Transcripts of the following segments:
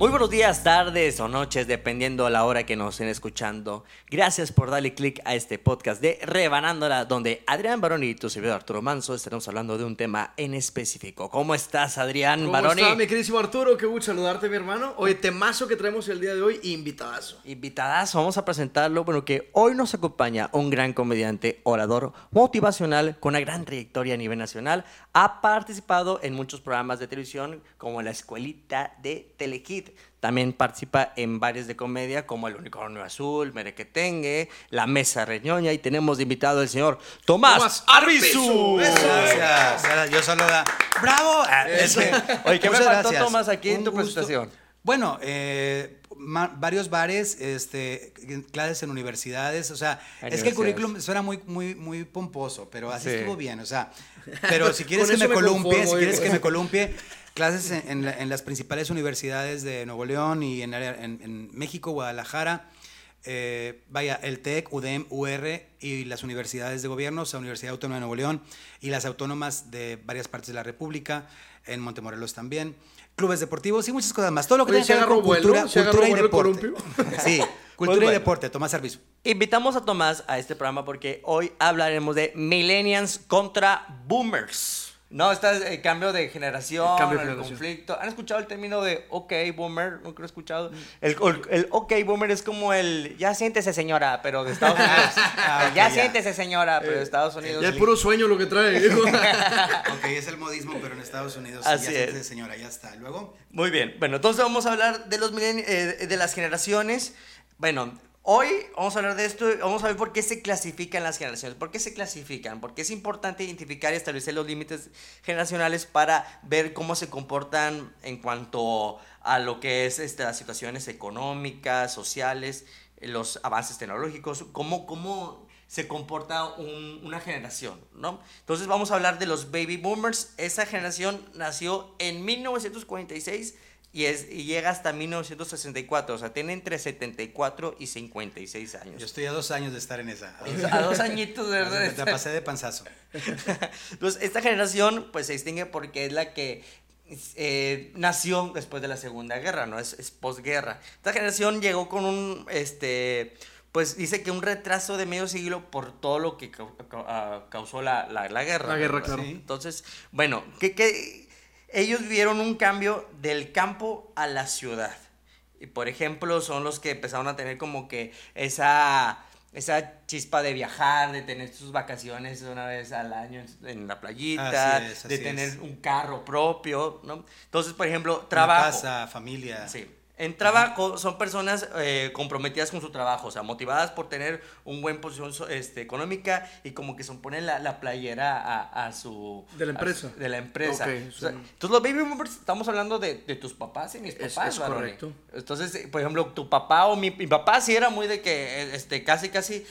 Muy buenos días, tardes o noches, dependiendo a la hora que nos estén escuchando. Gracias por darle click a este podcast de Rebanándola, donde Adrián Baroni y tu servidor Arturo Manso estaremos hablando de un tema en específico. ¿Cómo estás, Adrián ¿Cómo Baroni? está, mi queridísimo Arturo? Qué gusto saludarte, mi hermano. Oye, temazo que traemos el día de hoy, invitadazo. Invitadas, vamos a presentarlo. Bueno, que hoy nos acompaña un gran comediante, orador, motivacional, con una gran trayectoria a nivel nacional. Ha participado en muchos programas de televisión, como La Escuelita de Telehit. También participa en varios de comedia, como El Unicornio Azul, Merequetengue, La Mesa Reñoña. Y tenemos de invitado al señor Tomás, Tomás Arbizu. Gracias. Yo solo da. ¡Bravo! Ah, Eso. este, Oye, ¿qué me faltó, gracias. Tomás, aquí en tu gusto. presentación? Bueno, eh, ma- varios bares, este, clases en universidades, o sea, es que el currículum suena muy, muy, muy pomposo, pero así Sí. estuvo bien, o sea, pero si quieres que me columpie, si quieres que me columpie, clases en, en la- en las principales universidades de Nuevo León y en, área- en- en México, Guadalajara, eh, vaya, el TEC, UDEM, UR y las universidades de gobierno, o sea, Universidad Autónoma de Nuevo León y las autónomas de varias partes de la República, en Montemorelos también, clubes deportivos y muchas cosas más. Todo lo que Oye, tenga ¿se que ver agarró con cultura, cultura y deporte. Sí, cultura bueno. y deporte, Tomás Arbizu. Invitamos a Tomás a este programa porque hoy hablaremos de millennials contra boomers. No, está el cambio de generación, El el, cambio de generación. conflicto. ¿Han escuchado el término de OK boomer? Nunca lo he escuchado. El, el- el OK boomer es como el ya siéntese señora, pero de Estados Unidos. Ah, El, ya ya. siéntese señora, pero de Estados Unidos. Ya es puro sueño lo que trae. hijo. Ok, es el modismo, pero en Estados Unidos. Así ya es. siéntese, señora, ya está. Luego, Muy bien. Bueno, entonces vamos a hablar de los eh, de las generaciones. Bueno, hoy vamos a hablar de esto. Vamos a ver por qué se clasifican las generaciones. ¿Por qué se clasifican? Porque es importante identificar y establecer los límites generacionales para ver cómo se comportan en cuanto a lo que es este, las situaciones económicas, sociales, los avances tecnológicos, cómo, cómo se comporta un- una generación, ¿no? Entonces vamos a hablar de los baby boomers. Esa generación nació en 1946 y, es, y llega hasta 1964, o sea, tiene entre 74 y 56 yo años. estoy a dos años de estar en esa. A dos añitos, Me ¿verdad? la pasé de panzazo. Entonces, esta generación pues se distingue porque es la que eh, nació después de la Segunda Guerra, ¿no? Es, es posguerra. Esta generación llegó con un, este, pues dice que un retraso de medio siglo por todo lo que ah, causó la, la- la guerra. La guerra, ¿verdad? claro. Sí. Entonces, bueno, que, que ellos vieron un cambio del campo a la ciudad. Y por ejemplo, son los que empezaron a tener como que esa, esa chispa de viajar, de tener sus vacaciones una vez al año en, la playita, Así es, de tener es. un carro propio, ¿no? Entonces, por ejemplo, Una trabajo. casa, familia. Sí. En trabajo son personas eh, comprometidas con su trabajo, o sea, motivadas por tener un buen posición este, económica y como que se ponen la, la playera a, a su... De la empresa. su- de la empresa. Ok, O sea, son- entonces los baby boomers estamos hablando de, de tus papás y mis Es- papás, es Baroni. correcto. Entonces, eh, por ejemplo, tu papá o mi, mi papá sí era muy de que, eh, este, casi, casi...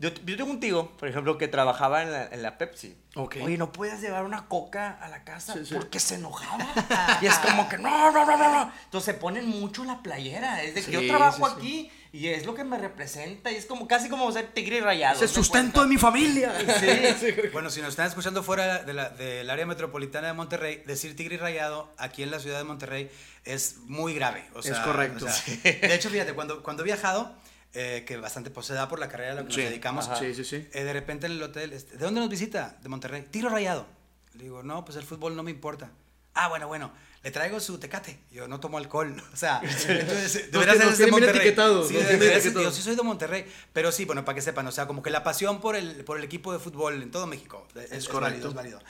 Yo, yo tengo un tío, por ejemplo, que trabajaba en la, en la Pepsi. Ok. Oye, ¿no puedes llevar una coca a la casa? Sí, sí. Porque se enojaba. y es como que no, no, no, no, no. Entonces se ponen mucho la playera. Es de que Sí, yo trabajo sí, sí. aquí y es lo que me representa. Y es como casi como ser tigre y rayado. Es el ¿te sustento de mi familia. Sí. Bueno, si nos están escuchando fuera de la- del área metropolitana de Monterrey, decir tigre y rayado aquí en la ciudad de Monterrey es muy grave. o sea, Es correcto. o sea, De hecho, fíjate, cuando, cuando he viajado, eh, que bastante pues, se da por la carrera a la que Sí. nos dedicamos, Ajá. Sí, sí, sí. eh, de repente en el hotel, este, ¿de dónde nos visita? De Monterrey. Tigre o rayado. Le digo, no, pues el fútbol no me importa. Ah, bueno, bueno. Le traigo su tecate. Yo no tomo alcohol. O sea, entonces, Nos debería tiene- ser de Monterrey. etiquetado, Sí, etiquetado. yo sí soy de Monterrey. Pero sí, bueno, para que sepan, o sea, como que la pasión por el, por el equipo de fútbol en todo México es, es correcto. válido, es válido.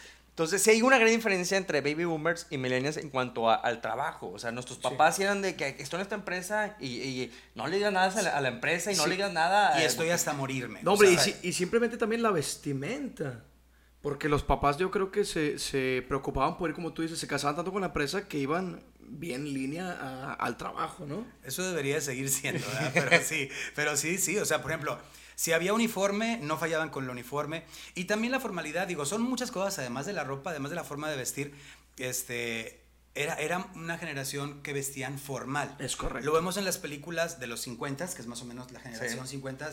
Entonces, sí hay una gran diferencia entre baby boomers y millennials en cuanto a- al trabajo. O sea, nuestros papás sí. eran de que estoy en esta empresa y, y no le digas nada a la, a la empresa y no Sí. le digas nada. Y estoy hasta morirme. No, o hombre, y, sea, si- y simplemente también la vestimenta. Porque los papás yo creo que se, se preocupaban por ir, como tú dices, se casaban tanto con la empresa que iban bien en línea a- al trabajo, ¿no? Eso debería de seguir siendo, ¿verdad? Pero sí, pero sí, sí. O sea, por ejemplo, si había uniforme, no fallaban con el uniforme. Y también la formalidad, digo, son muchas cosas, además de la ropa, además de la forma de vestir, este... Era, era una generación que vestían formal. Es correcto. Lo vemos en las películas de los 50, que es más o menos la generación 50,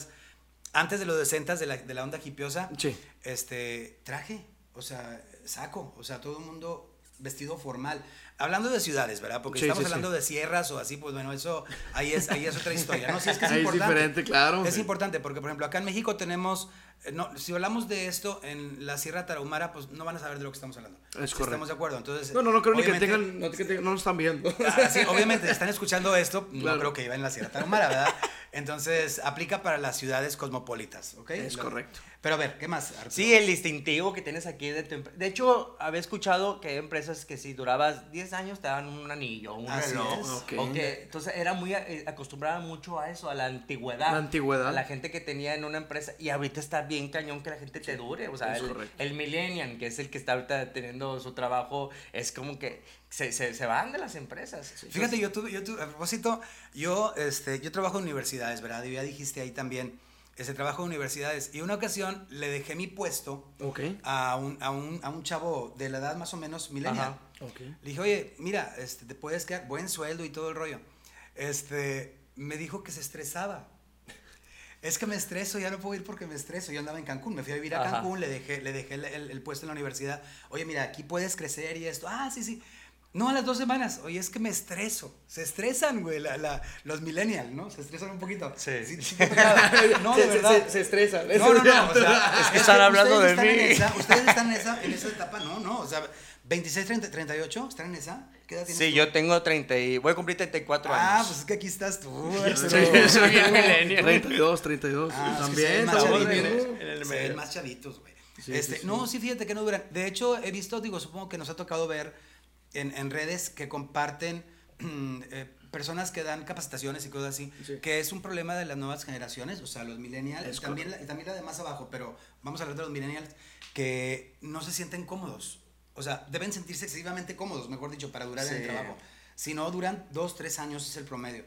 antes de los 60 de la, de la onda hipiosa. Sí. Este, traje, o sea, saco, o sea, todo el mundo vestido formal. Hablando de ciudades, ¿verdad? Porque Sí, estamos sí, hablando sí. de sierras o así, pues bueno, eso ahí es, ahí es otra historia, ¿no? Sí, es que es Ahí es importante. diferente, claro. Es importante porque, por ejemplo, acá en México tenemos, eh, no, si hablamos de esto en la Sierra Tarahumara, pues no van a saber de lo que estamos hablando. Es Si correcto. Estamos de acuerdo. Entonces, No, no, no creo ni que tengan, no, que tengan- no lo están viendo. Ah, sí, obviamente, están escuchando esto, no Claro. creo que iba en la Sierra Tarahumara, ¿verdad? Entonces, aplica para las ciudades cosmopolitas, ¿ok? Es Lo- correcto. Pero a ver, ¿qué más? Arturo? Sí, el distintivo que tienes aquí de tu empresa. De hecho, había escuchado que hay empresas que si durabas 10 años te daban un anillo, un Así reloj. es. Ok. O que- entonces era muy eh, acostumbrada mucho a eso, a la antigüedad. La antigüedad. A la gente que tenía en una empresa. Y ahorita está bien cañón que la gente te dure. O sea, es el, correcto. el millennial, que es el que está ahorita teniendo su trabajo, es como que se, se, se van de las empresas. Fíjate, yo tuve, yo tuve, a propósito, yo, este, yo trabajo en universidades, ¿verdad? Y ya dijiste ahí también, ese trabajo en universidades. Y una ocasión le dejé mi puesto Ok. a un, a un, a un chavo de la edad más o menos millennial. Ajá. Ok. Le dije, oye, mira, este, te puedes quedar, buen sueldo y todo el rollo. Este, me dijo que se estresaba. Es que me estreso, ya no puedo ir porque me estreso. Yo andaba en Cancún, me fui a vivir a Ajá. Cancún, le dejé, le dejé el, el- el puesto en la universidad. Oye, mira, aquí puedes crecer y esto. Ah, sí, sí. No, a las dos semanas. Oye, es que me estreso. Se estresan, güey, la- la- los millennials, ¿no? Se estresan un poquito. Sí. no, de se- verdad. se- se estresan. No, no, no. O sea, Es que están hablando de están mí. en esa- ustedes están en esa, en esa etapa, no, no. O sea, 26, 30, 38, ¿están en esa? ¿Qué edad tienes Sí, tú? yo tengo 30 y voy a cumplir 34 Ah, años. pues es que aquí estás tú. Soy bien millennial. 32, 32. Ah, es que También, se ven más chavitos. bien, chavitos. ¿no? en el Se ven medio. más chavitos, güey. Sí, este, sí, sí. No, sí, fíjate que no duran. De hecho, he visto, digo, supongo que nos ha tocado ver en, en redes que comparten eh, personas que dan capacitaciones y cosas así, Sí. que es un problema de las nuevas generaciones, o sea, los millennials, también la, también la de más abajo, pero vamos a hablar de los millennials, que no se sienten cómodos. O sea, deben sentirse excesivamente cómodos, mejor dicho, para durar en el trabajo. Si no duran dos, tres años es el promedio.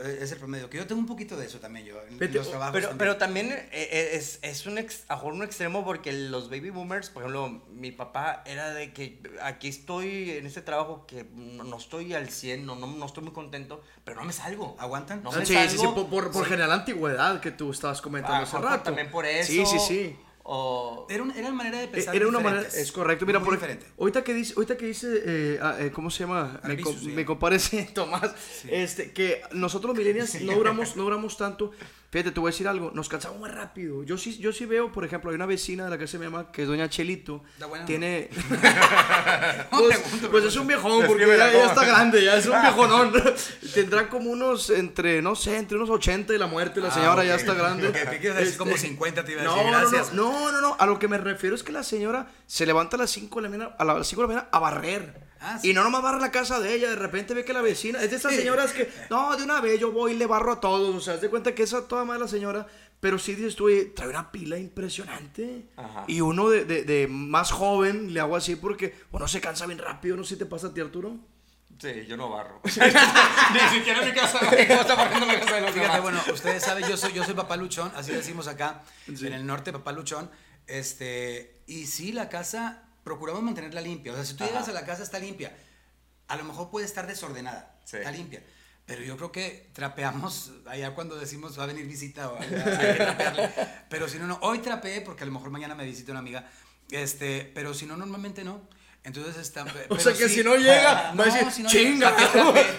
Eh, Es el promedio. Que yo tengo un poquito de eso también yo. En, en Vete, los trabajos Pero, también. pero también eh, eh, es, es un, ex, a un extremo porque los baby boomers, por ejemplo, mi papá era de que aquí estoy en este trabajo que no, no estoy al 100, no, no, no estoy muy contento, pero no me salgo. ¿Aguantan? No Ah, me sí, sí, sí, salgo. por, por, por Sí. general antigüedad que tú estabas comentando Ah, hace rato. También por eso. Sí, sí, sí. O... Era, un- era manera de pensar Eh, Era una manera, es correcto. Mira, Muy por diferente. ahorita que dice, ahorita que dice, eh, ah, eh, ¿cómo se llama? Me, Arbizu, sí. me comparece Tomás, este, que nosotros los millennials no duramos, no duramos tanto. Fíjate, te voy a decir algo, nos cansamos muy rápido. Yo sí, yo sí veo, por ejemplo, hay una vecina de la que se me llama, que es doña Chelito, ¿Está buena? tiene, pues, pues es un viejón, porque ya, ya está grande, ya es un viejonón. Tendrá como unos, entre, no sé, entre unos 80 y la muerte, la Ah, señora ya ok. está grande. Este, como 50 te iba a no, decir, no, gracias. No, no, no, no, a lo que me refiero es que la señora se levanta a las 5 de la mañana, a las 5 de la mañana a barrer. Ah, sí. Y no nomás barre la casa de ella, de repente ve que la vecina, es de esas señoras que, no, de una vez yo voy y le barro a todos, o sea, haz de cuenta que esa toda madre la señora, pero sí dices tú, "Oye, trae una pila impresionante. Ajá. Y uno de, de- de más joven le hago así porque uno se cansa bien rápido, no sé si te pasa a ti, Arturo. Sí, yo no barro. Ni siquiera mi casa, ¿cómo está barriendo la casa de los Fíjate, demás? bueno, ustedes saben, yo soy, yo soy papá luchón, así decimos acá, en el norte, papá luchón. Este, y sí, la casa, procuramos mantenerla limpia. O sea, si tú Ajá. llegas a la casa, está limpia. A lo mejor puede estar desordenada, Sí. está limpia. Pero yo creo que trapeamos allá cuando decimos va a venir visita o hay que trapearle. Pero si no, no. Hoy trapeé porque a lo mejor mañana me visita una amiga. Este, pero si no, normalmente no. Entonces está. O sea, que si no llega, va a decir, "Chinga".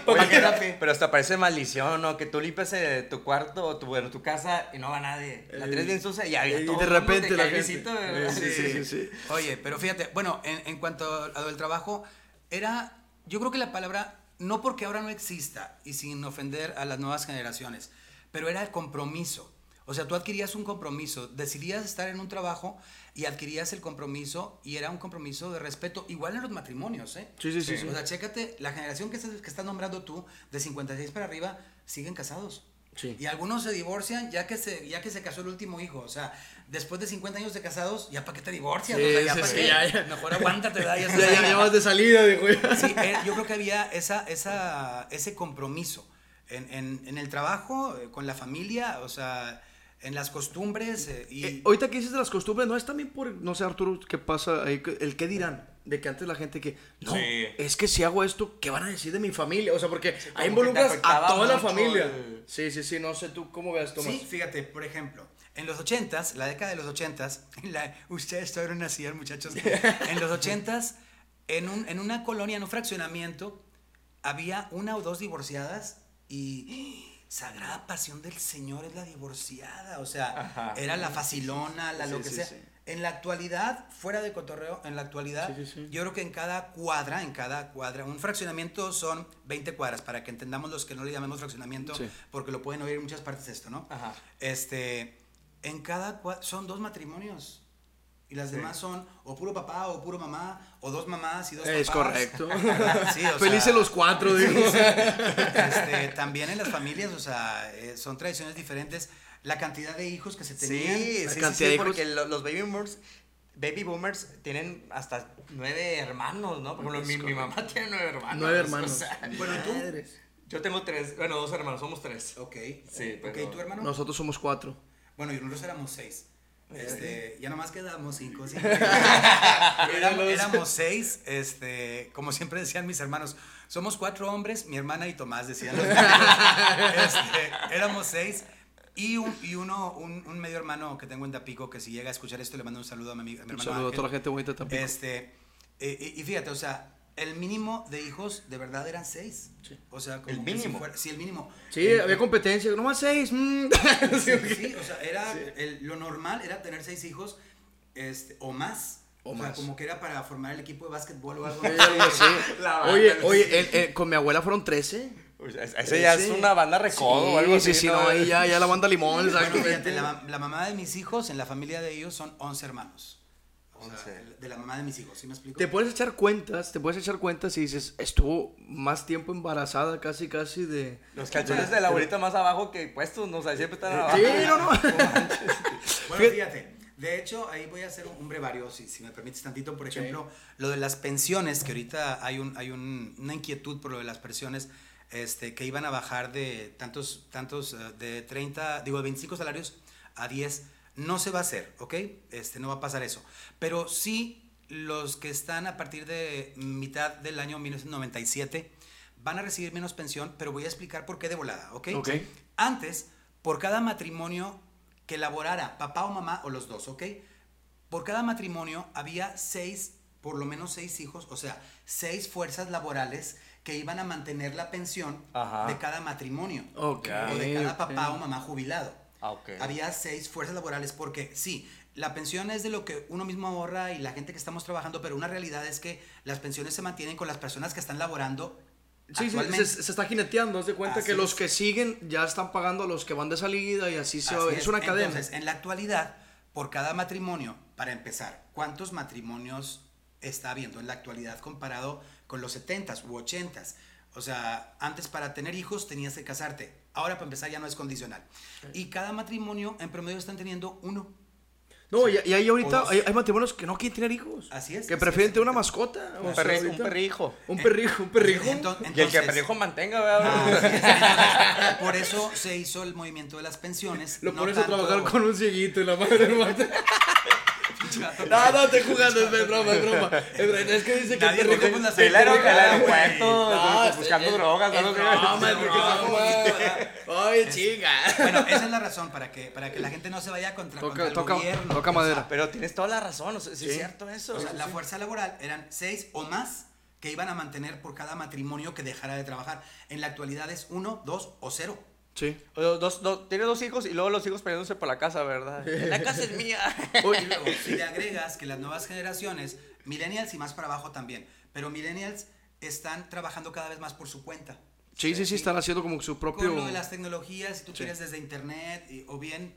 ¿Para qué que- trapeé? pero hasta parece maldición, ¿no? Que tú limpias eh, tu cuarto o tu, bueno, tu casa y no va nadie. La tienes bien sucia y, Y todo de el mundo repente te la. Sí, sí, sí, sí. Oye, pero fíjate, bueno, en, en cuanto a lo del trabajo, era, yo creo que la palabra, no porque ahora no exista y sin ofender a las nuevas generaciones, pero era el compromiso. O sea, tú adquirías un compromiso, decidías estar en un trabajo y adquirías el compromiso y era un compromiso de respeto, igual en los matrimonios, ¿eh? Sí, sí, sí, sí. O sea, chécate, la generación que estás, que estás nombrando tú, de 56 para arriba, siguen casados. Sí. Y algunos se divorcian ya que se, ya que se casó el último hijo. O sea, después de 50 años de casados, ¿ya para qué te divorcias? Sí, o sea, ya sí, para qué. ya, ya. Mejor aguántate, ¿verdad? Ya Ya, ya, vas de salida, dijo. Sí, eh, yo creo que había esa, esa, ese compromiso en, en, en el trabajo, eh, con la familia, o sea, en las costumbres. eh, y Eh, ahorita que dices de las costumbres, no es también por, no sé, Arturo, qué pasa el qué dirán. De que antes la gente que, no, Sí. es que si hago esto, ¿qué van a decir de mi familia? O sea, porque como ahí involucras a toda la familia. el- Sí, sí, sí, no sé tú cómo veas, Tomás. Sí, fíjate, por ejemplo, en los 80s, la década de los 80s, la, ustedes todavía no nacían, muchachos. En los 80s, en, un, en una colonia, en un fraccionamiento, había una o dos divorciadas y Sagrada Pasión del Señor es la divorciada, o sea, Ajá. era la facilona, la Sí, lo que sí, sea. sí. En la actualidad, fuera de cotorreo, en la actualidad, yo creo que en cada cuadra, en cada cuadra, un fraccionamiento son 20 cuadras, para que entendamos los que no le llamemos fraccionamiento, porque lo pueden oír en muchas partes esto, ¿no? Ajá. Este, en cada cuadra son dos matrimonios. Y las demás son o puro papá o puro mamá, o dos mamás y dos Es papás. correcto. Sí, o Felices sea, los cuatro, digo. este, también en las familias, o sea, eh, son tradiciones diferentes. La cantidad de hijos que se tenían. Sí, sí, La sí, cantidad sí, de porque lo- los baby boomers, baby boomers tienen hasta nueve hermanos, ¿no? Por ejemplo, Es mi, mi mamá tiene nueve hermanos. Nueve o hermanos. sea, Bueno, ¿y tú? Yo tengo tres, bueno, dos hermanos, somos tres. Ok. Sí, Ok, pero- ¿tu hermano? Nosotros somos cuatro. Bueno, y nosotros éramos seis. Este, ya nomás quedamos cinco. cinco. éramos, éramos seis, este, como siempre decían mis hermanos, somos cuatro hombres, mi hermana y Tomás decían los Este, éramos seis. Y, un, y uno, un, un medio hermano que tengo en Tapico, que si llega a escuchar esto le mando un saludo a mi, amigo- a mi Un hermano saludo a Ángel. toda la gente bonita también. Este, eh, y, y fíjate, o sea, el mínimo de hijos de verdad eran seis. O sea, como ¿El que si mínimo? fuera- sí, el mínimo. Sí, El- había competencia. Nomás seis. mm. Sí, sí, o sea, era el- lo normal era tener seis hijos este, o más. O O, sea, más. como que era para formar el equipo de básquetbol o algo. Sí, algo así. Oye, oye, el- el- con mi abuela fueron 13. Uy, Ese ya es una banda recodo Sí, o algo así. Sí, sí, no, ahí ya, ya la banda limón, Bueno, exactamente. fíjate, la, la mamá de mis hijos, en la familia de ellos son 11 hermanos. O sea, de la mamá de mis hijos, ¿sí me explico? Te puedes echar cuentas, te puedes echar cuentas y dices, estuvo más tiempo embarazada casi, casi de... Los calzones de la abuelita más abajo que puestos, no o sea, siempre están abajo. Sí, no, no. Bueno, fíjate, de hecho, ahí voy a hacer un, brevario, si, si me permites tantito. Por ejemplo, lo de las pensiones, que ahorita hay, un, hay un- una inquietud por lo de las pensiones, este, que iban a bajar de tantos, tantos, eh, de 30, digo, de 25 salarios a 10. No se va a hacer, ¿ok? Este, no va a pasar eso. Pero sí, los que están a partir de mitad del año 1997 van a recibir menos pensión, pero voy a explicar por qué de volada, ¿ok? Ok. Antes, por cada matrimonio que elaborara papá o mamá o los dos, ¿ok? Por cada matrimonio había seis, por lo menos seis hijos, o sea, seis fuerzas laborales que iban a mantener la pensión Ajá. de cada matrimonio. Ok, O de cada papá o mamá jubilado. Ah, ok. Había seis fuerzas laborales porque sí, la pensión es de lo que uno mismo ahorra y la gente que estamos trabajando, pero una realidad es que las pensiones se mantienen con las personas que están laborando Sí, sí, se, se está jineteando, haz de cuenta Así que los es. que siguen ya están pagando a los que van de salida y así se va. Así Es, una cadena. Entonces, en la actualidad, por cada matrimonio, para empezar, ¿cuántos matrimonios está habiendo en la actualidad comparado con los 70s u 80s? O sea, antes para tener hijos tenías que casarte. Ahora para empezar ya no es condicional. Y cada matrimonio en promedio están teniendo uno. No, y, y hay O ahorita, hay, hay matrimonios que no quieren tener hijos. Así es, Que así prefieren es. tener una mascota. Un, perri- un perrijo. Un perrijo, un perrijo. Ento- Y el que entonces- perrijo mantenga, ¿verdad? Entonces, por eso se hizo el movimiento de las pensiones. Lo no pones a tanto- trabajar con un cieguito y la madre mata. No, no, estoy jugando, es broma, es broma. Es que dice que Nadie cogemos la Sí, el, aer- el aeropuerto, No, buscando es- drogas, es ¿no? broma. Ay, chinga. Bueno, esa es la razón para que, para que la gente no se vaya contra, Toca- contra el toca- gobierno. toca O sea, madera. Pero tienes toda la razón, o sea, sí, Sí. es cierto eso. O sea, sí, la fuerza laboral eran seis o más que iban a mantener por cada matrimonio que dejara de trabajar. En la actualidad es uno, dos o cero. Sí. Dos, dos- tiene dos hijos y luego los hijos peleándose por la casa, ¿verdad? La casa es mía. Y luego, si le agregas que las nuevas generaciones, millennials y más para abajo también, pero millennials están trabajando cada vez más por su cuenta. Sí, sí, sí, están haciendo como su propio. Con lo de las tecnologías, si tú Sí. quieres desde internet y- o bien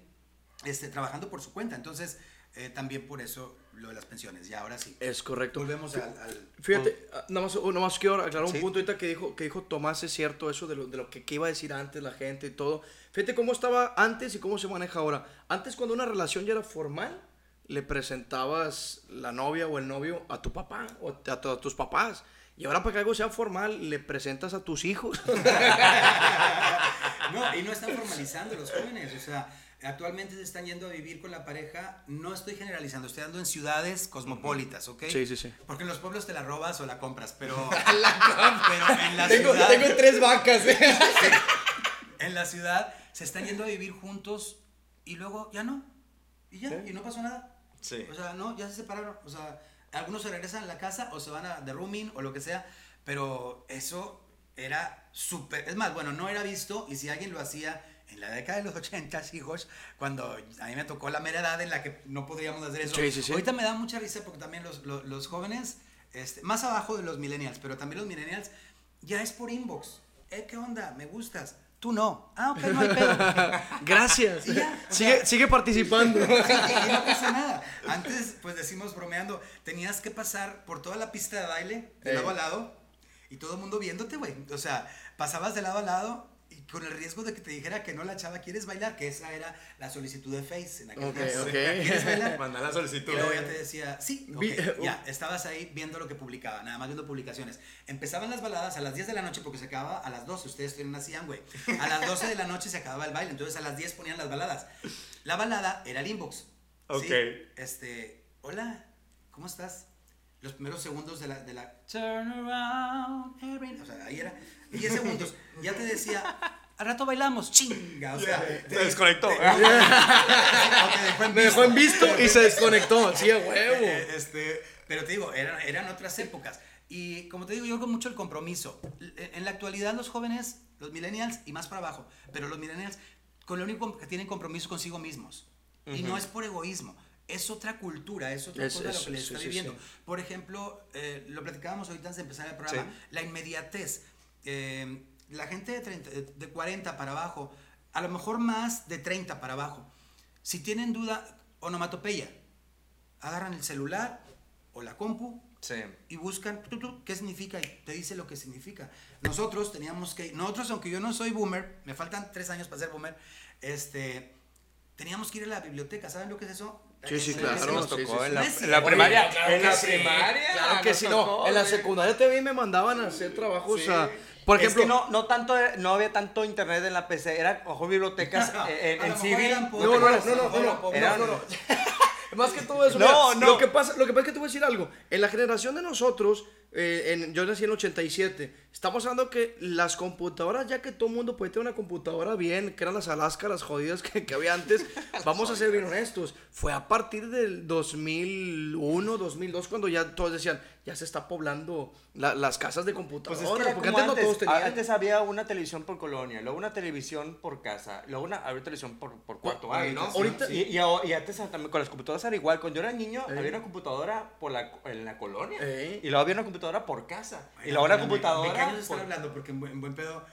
este, trabajando por su cuenta. Entonces, eh, también por eso lo de las pensiones. Y ahora sí. Es correcto. Volvemos al... al- Fíjate, ah, nada más, oh, nada más quiero aclarar un Sí. punto ahorita que dijo, que dijo Tomás, es cierto eso de lo, de lo que, que iba a decir antes la gente y todo. Fíjate cómo estaba antes y cómo se maneja ahora. Antes cuando una relación ya era formal, le presentabas la novia o el novio a tu papá o a, a tus papás. Y ahora para que algo sea formal, le presentas a tus hijos. No, y no están formalizando los jóvenes, o sea, actualmente se están yendo a vivir con la pareja, no estoy generalizando, estoy dando en ciudades cosmopolitas, ¿ok? Sí, sí, sí. Porque en los pueblos te la robas o la compras, pero, pero en la ciudad, tres vacas. en la ciudad se están yendo a vivir juntos y luego ya no, y ya, y no pasó nada. Sí. O sea, no, ya se separaron, o sea, algunos se regresan a la casa o se van a de rooming o lo que sea, pero eso era súper, es más, bueno, no era visto y si alguien lo hacía en la década de los 80, hijos, cuando a mí me tocó la mera edad en la que no podríamos hacer eso. Sí, sí, sí. Ahorita me da mucha risa porque también los, los, los jóvenes, este, más abajo de los millennials, pero también los millennials, ya es por inbox. Eh, ¿qué onda? ¿Me gustas? Tú no. Ah, ok, no hay pedo. Gracias. Ya, sigue, sea- sigue participando. Y no pasa nada. Antes, pues decimos bromeando, tenías que pasar por toda la pista de baile, de Eh. lado a lado, y todo el mundo viéndote, güey. O sea, pasabas de lado a lado con el riesgo de que te dijera que no la chava, ¿quieres bailar? Que esa era la solicitud de Face en aquel Ok, tiempo. ok. ¿Quieres bailar? Mandar la solicitud. Y luego ya te decía, sí, ok, Vi- ya, estabas ahí viendo lo que publicaba, nada más viendo publicaciones. Empezaban las baladas a las 10 de la noche porque se acababa a las 12, ustedes que no nacían, güey. A las 12 de la noche se acababa el baile, entonces a las 10 ponían las baladas. La balada era el inbox. ¿sí? Ok. Este, hola, ¿cómo estás? Los primeros segundos de la, de la Turn around, every... O sea, ahí era 10 segundos. Ya te decía, al rato bailamos, chinga. O sea, Se desconectó. te- o te dejó en Me dejó en visto. y se desconectó. Sí, a huevo. Eh, Este, pero te digo, eran, eran otras épocas. Y como te digo, yo con mucho el compromiso. L- En la actualidad los jóvenes, los millennials y más para abajo, pero los millennials con lo único que tienen compromiso consigo mismos. Y no es por egoísmo. Es otra cultura, es otra Es- cosa es- lo que les sí, está sí, viviendo. sí. Por ejemplo, eh, lo platicábamos ahorita antes de empezar el programa, Sí. la inmediatez. Eh, la gente de, 30 de 40 para abajo, a lo mejor más de 30 para abajo, si tienen duda, onomatopeya, agarran el celular o la compu Sí. y buscan tu, tu, qué significa y te dice lo que significa. Nosotros teníamos que, nosotros aunque yo no soy boomer, me faltan tres años para ser boomer, este, teníamos que ir a la biblioteca, ¿saben lo que es eso? Sí, sí, claro. nos tocó sí, en sí. la, en primaria. Oye, claro en la primaria. Claro que sí, no. En la secundaria también me mandaban a hacer trabajos. Sí. a- por ejemplo, es que no, no tanto, no había tanto internet en la PC, era ojo bibliotecas eh, en, A en CD. eran No, no, no, no, no, no, eran no, pobres. no, no, no. Más que todo eso, No, mira, no. Lo que pasa, lo que pasa es que te voy a decir algo. En la generación de nosotros, eh, en- yo nací en 87. Estamos hablando que las computadoras, ya que todo el mundo puede tener una computadora bien, que eran las Alaska, las jodidas que, que había antes, vamos a ser bien honestos. Fue a partir del 2001, 2002, cuando ya todos decían, ya se está poblando la- las casas de Pues computadoras. es que era porque como antes, no todos antes, tenían. antes había una televisión por colonia, luego una televisión por casa, luego una había televisión por, por cuarto baño, ¿no? sí, Ahorita- y, y, a- y antes también con las computadoras era igual. Cuando yo era niño Eh. había una computadora por la, en la colonia Eh. y luego había una computadora por casa y Bueno, luego una pero ¿de- computadora ¿De qué años están por- hablando? Porque en buen, en buen pedo,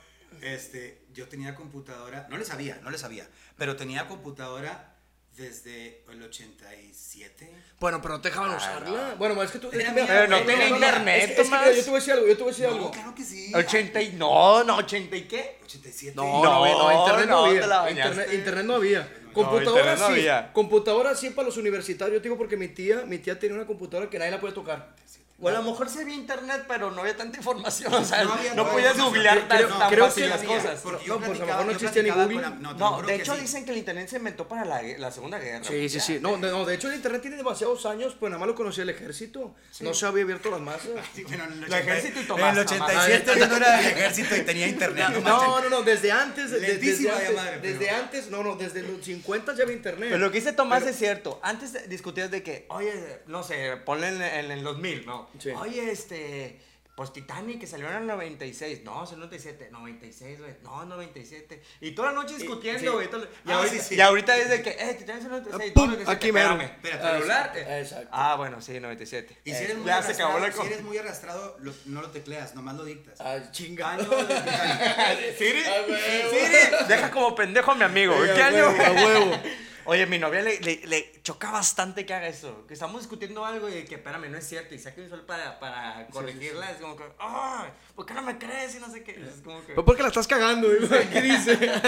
este, yo tenía computadora, no le sabía, no le sabía, pero tenía computadora desde el 87. Bueno, pero no te dejaban Ah, usarla. no. Bueno, es que tú. es que mía, no tenía internet, es que- es que mira, yo te voy a decir algo, yo te voy a decir algo. No, claro que sí. 80 y no, no, 80 y qué? 87. No, no, No, internet no, no, había. internet, internet no había. Computadora no sí. había. Computadora sí para los universitarios. Yo digo porque mi tía, mi tía tenía una computadora que nadie la puede tocar. O a lo mejor sí había internet, pero no había tanta información. O sea, No había- no, podías no, googlear creo- tan, creo- tan creo fácil que las había, cosas. Porque No, pues, a lo mejor no existía ni Google. la- No, de hecho sí. dicen que el internet se inventó para la, la Segunda Guerra. Sí, sí, sí. No, de, no, de hecho el internet tiene demasiados años, pues nada más lo conocía el ejército. No se había abierto las masas. Sí, en el El 80 ejército y En Tomás, el Tomás. 87 yo no era del ejército y tenía internet. No, No, no, no, desde antes, de- de- desde, antes, desde antes, no, no, desde los 50 ya había internet. Pero lo que dice Tomás Pero- es cierto. Antes discutías de que, oye, no sé, ponle en, en, en los mil, ¿no? Sí. Oye, este, pues Titanic que salió en el 96. No, es el 97. 96, güey. No, 97. Y toda la noche sí. discutiendo, güey. todo- Y, Ah, ahorita, sí, sí. y ahorita es de que, eh, Titanic es el 96. ¡Pum! no, 97, Aquí mero. espérame. Espérate, Ah, celular. exacto. Ah, bueno, sí, 97. Y si eres, muy ya se acabó la arrastrado, si eres muy arrastrado, lo- no lo tecleas, nomás lo dictas. Ah, de Titanic. Siri. Siri, deja como pendejo a mi amigo. Sí, ¿Qué año? a huevo. Oye, mi novia le, le, le choca bastante que haga eso. Que estamos discutiendo algo y que, espérame, no es cierto. Y saca un sol para, para corregirla. Es como que, ¡ay! ¿Por qué no me crees? Y no sé qué. Es como que. Porque la estás cagando. ¿qué dice?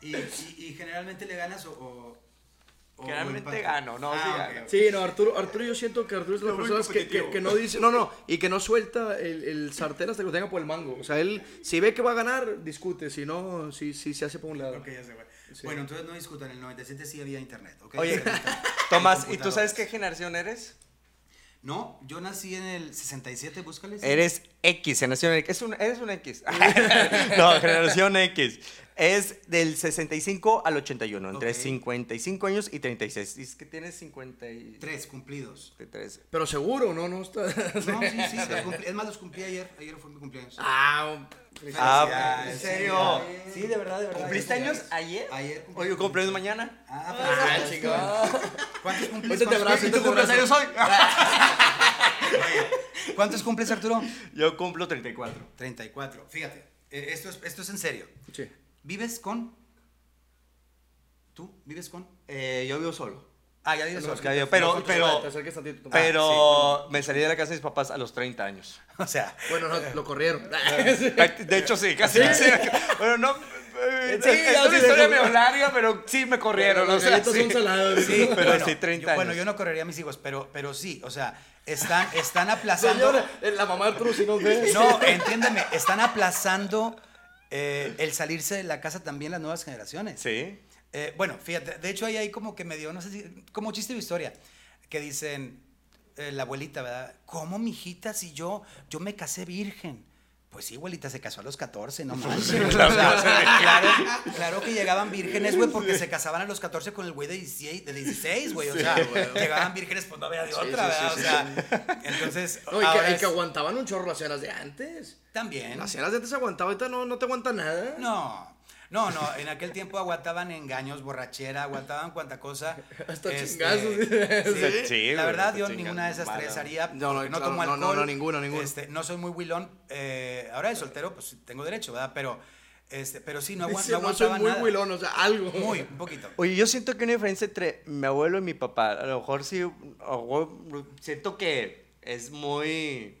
Y, y, y generalmente le ganas o. o- Generalmente gano, no, sí Ah, gano. Sí, no, Arturo, Arturo yo siento que Arturo es de las personas que, que, no dice, no, no, y que no suelta el, el sartén hasta que lo tenga por el mango. O sea, él, si ve que va a ganar, discute, si no, si, si se hace por un lado. Ok, ya se fue. Sí. Bueno, entonces no discutan, en el 97 sí había internet, ¿ok? Oye, Tomás, ¿y tú sabes qué generación eres? No, yo nací en el 67, búscale. sí. Eres X, generación X. Es un, eres un X. no, generación X. Es del 65 al 81, entre Ok. 55 años y 36. Dice que tienes 53. Tres cumplidos. Pero seguro, ¿no? No está. No, sí, sí, cumplí- es más, los cumplí ayer. Ayer fue mi cumpleaños. Ah, Ah, ¿en serio? Sí, de verdad, de verdad. ¿Cumpliste años ayer? Ayer. Oye, cumpleaños mañana. Ah, Ah, felicidades. chico. ¿Cuántos cumples? ¿Cuántos- abrazo, ¿Y tú ahorita te cumples años hoy? ¿Cuántos cumples, Arturo? Yo cumplo 34. 34. Fíjate, eh, esto es, esto es en serio. Sí. ¿Vives con? ¿Tú vives con? Eh, yo vivo solo. Ah, ya vives No, solo. es que yo- pero- No, pero-. Pero me salí de la casa de mis papás a los 30 años. O sea, Bueno, no, lo corrieron. De hecho, sí, casi. sí. Bueno, no. eh, Sí, es una historia medio larga, pero sí me corrieron. O Los sea, galletos sí. son salados. sí, pero bueno, sí, 30 yo, Bueno, años. yo no correría a mis hijos, pero, pero sí, o sea, están, están aplazando. Señora, la mamá de Arturo si nos ve. No, entiéndeme, están aplazando eh, el salirse de la casa también las nuevas generaciones. Sí. Eh, bueno, fíjate, de hecho ahí hay como que me dio, no sé si, como chiste de historia, que dicen, eh, la abuelita, ¿verdad? ¿Cómo, mijita, si yo, yo me casé virgen? Pues sí, abuelita, se casó a los 14, no manches. sea, claro, claro que llegaban vírgenes, güey, porque se casaban a los 14 con el güey de 16, de 16, güey. O sea, llegaban vírgenes, pues no había de Sí, otra, sí, ¿verdad? sí, o sea, entonces, No, y, ahora que, y es- que aguantaban un chorro las cenas de antes. también. Las cenas de antes aguantaban, ahorita no, no te aguanta nada. No, no, no, en aquel tiempo aguantaban engaños, borrachera, aguantaban cuanta cosa. Hasta Este, chingazos. Sí, Sí, la verdad, yo chingas, ninguna de esas mala. tres haría. No, no, no tomo no, alcohol. no, no, ninguna, ninguna. Este, no soy muy huilón. eh, ahora de soltero, pues tengo derecho, ¿verdad? Pero, este, pero sí, no, agua- Dice, no no soy muy nada. huilón, o sea, algo. Muy, un poquito. Oye, yo siento que hay una diferencia entre mi abuelo y mi papá. A lo mejor sí, siento que es muy,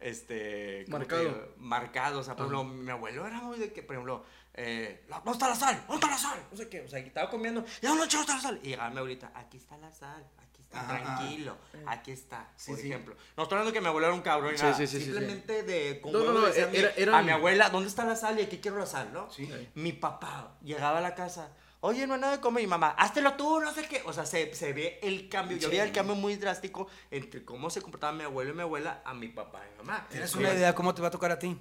este... ¿cómo te Marcado. Marcado, o sea, por ejemplo, mi abuelo era muy de que, por ejemplo, eh, "La- ¿dónde está la sal? ¿Dónde está la sal? No sé qué, o sea, que estaba comiendo, ¿y dónde está la sal? Y llegaba mi abuelita, aquí está la sal, aquí está, Ajá, tranquilo, aquí está, Sí, por sí. ejemplo. No estoy hablando que mi abuelo era un cabrón nada, sí, simplemente de... Como No, no, no, era- eran- a mi abuela, ¿dónde está la sal? Y aquí quiero la sal, ¿no? Mi papá llegaba a la casa, oye, no hay nada de comer. Y mi mamá, háztelo tú, no sé qué. O sea, se, se ve el cambio. Yo Sí. veía el cambio muy drástico entre cómo se comportaba mi abuelo y mi abuela a mi papá y mi mamá. ¿Tienes una idea cómo te va a tocar a ti?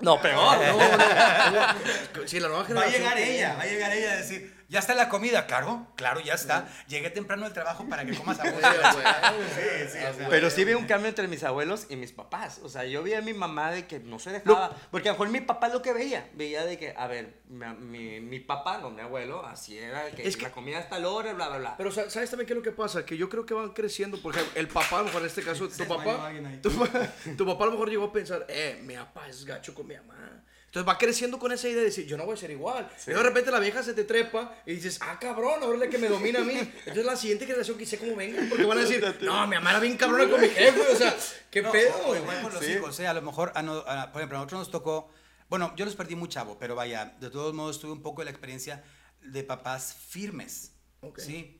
No, peor. No, no, no. Sí, la nueva Va a generación. llegar ella, va a llegar ella a decir, ¿ya está la comida? Claro, claro, ya está. Llegué temprano del trabajo para que comas a Sí, sí, o sea. Pero sí vi un cambio entre mis abuelos y mis papás. O sea, yo vi a mi mamá de que no se dejaba. Porque a lo mejor mi papá es lo que veía. Veía de que, a ver, mi, mi, mi papá, no mi abuelo, así era, que, Es que- la comida hasta la hora, bla, bla, bla. Pero sa- ¿sabes también qué es lo que pasa? Que yo creo que van creciendo, por ejemplo, el papá, a lo mejor en este caso, tu papá, tu papá a lo mejor llegó a pensar, eh, mi papá es gacho con mi mamá. Entonces va creciendo con esa idea de decir, yo no voy a ser igual. Y de repente la vieja se te trepa y dices, ah, cabrón, ahora es la que me domina a mí. Entonces la siguiente generación quise cómo venga, porque van a decir, no, mi mamá era bien cabrona con mi jefe, o sea, ¿qué No, pedo? o igual con los Sí. hijos, ¿eh? A lo mejor, a no- a- por ejemplo, a nosotros nos tocó, bueno, yo los perdí muy chavo, pero vaya, de todos modos tuve un poco de la experiencia de papás firmes, Ok. ¿sí?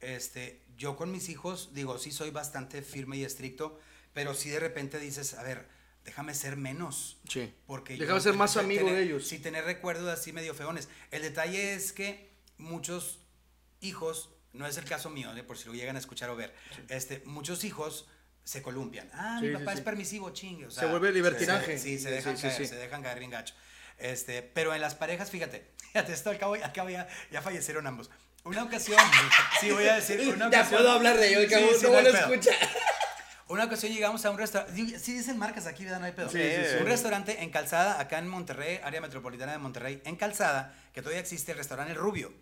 Este, yo con mis hijos, digo, sí soy bastante firme y estricto, pero sí de repente dices, a ver, déjame ser menos. Sí. Porque Déjame ser más amigo de ellos. Sí, tener recuerdos así medio feones. El detalle es que muchos hijos, no es el caso mío, por si lo llegan a escuchar o ver, este, muchos hijos se columpian. Ah, Sí, mi papá sí. es permisivo, chingue. o Se vuelve libertinaje. Sí, se dejan caer, se dejan caer bien gacho. Este, pero en las parejas, fíjate, fíjate, esto al cabo, al cabo ya, ya fallecieron ambos. Una ocasión, sí voy a decir, una Ya ocasión. puedo hablar de ello, cabrón, sí, no no van hay a pedo. escuchar. Una ocasión llegamos a un restaurante, sí dicen marcas aquí, ¿verdad? No hay pedo. Sí, sí. Un restaurante en Calzada, acá en Monterrey, área metropolitana de Monterrey, en Calzada, que todavía existe el restaurante El Rubio.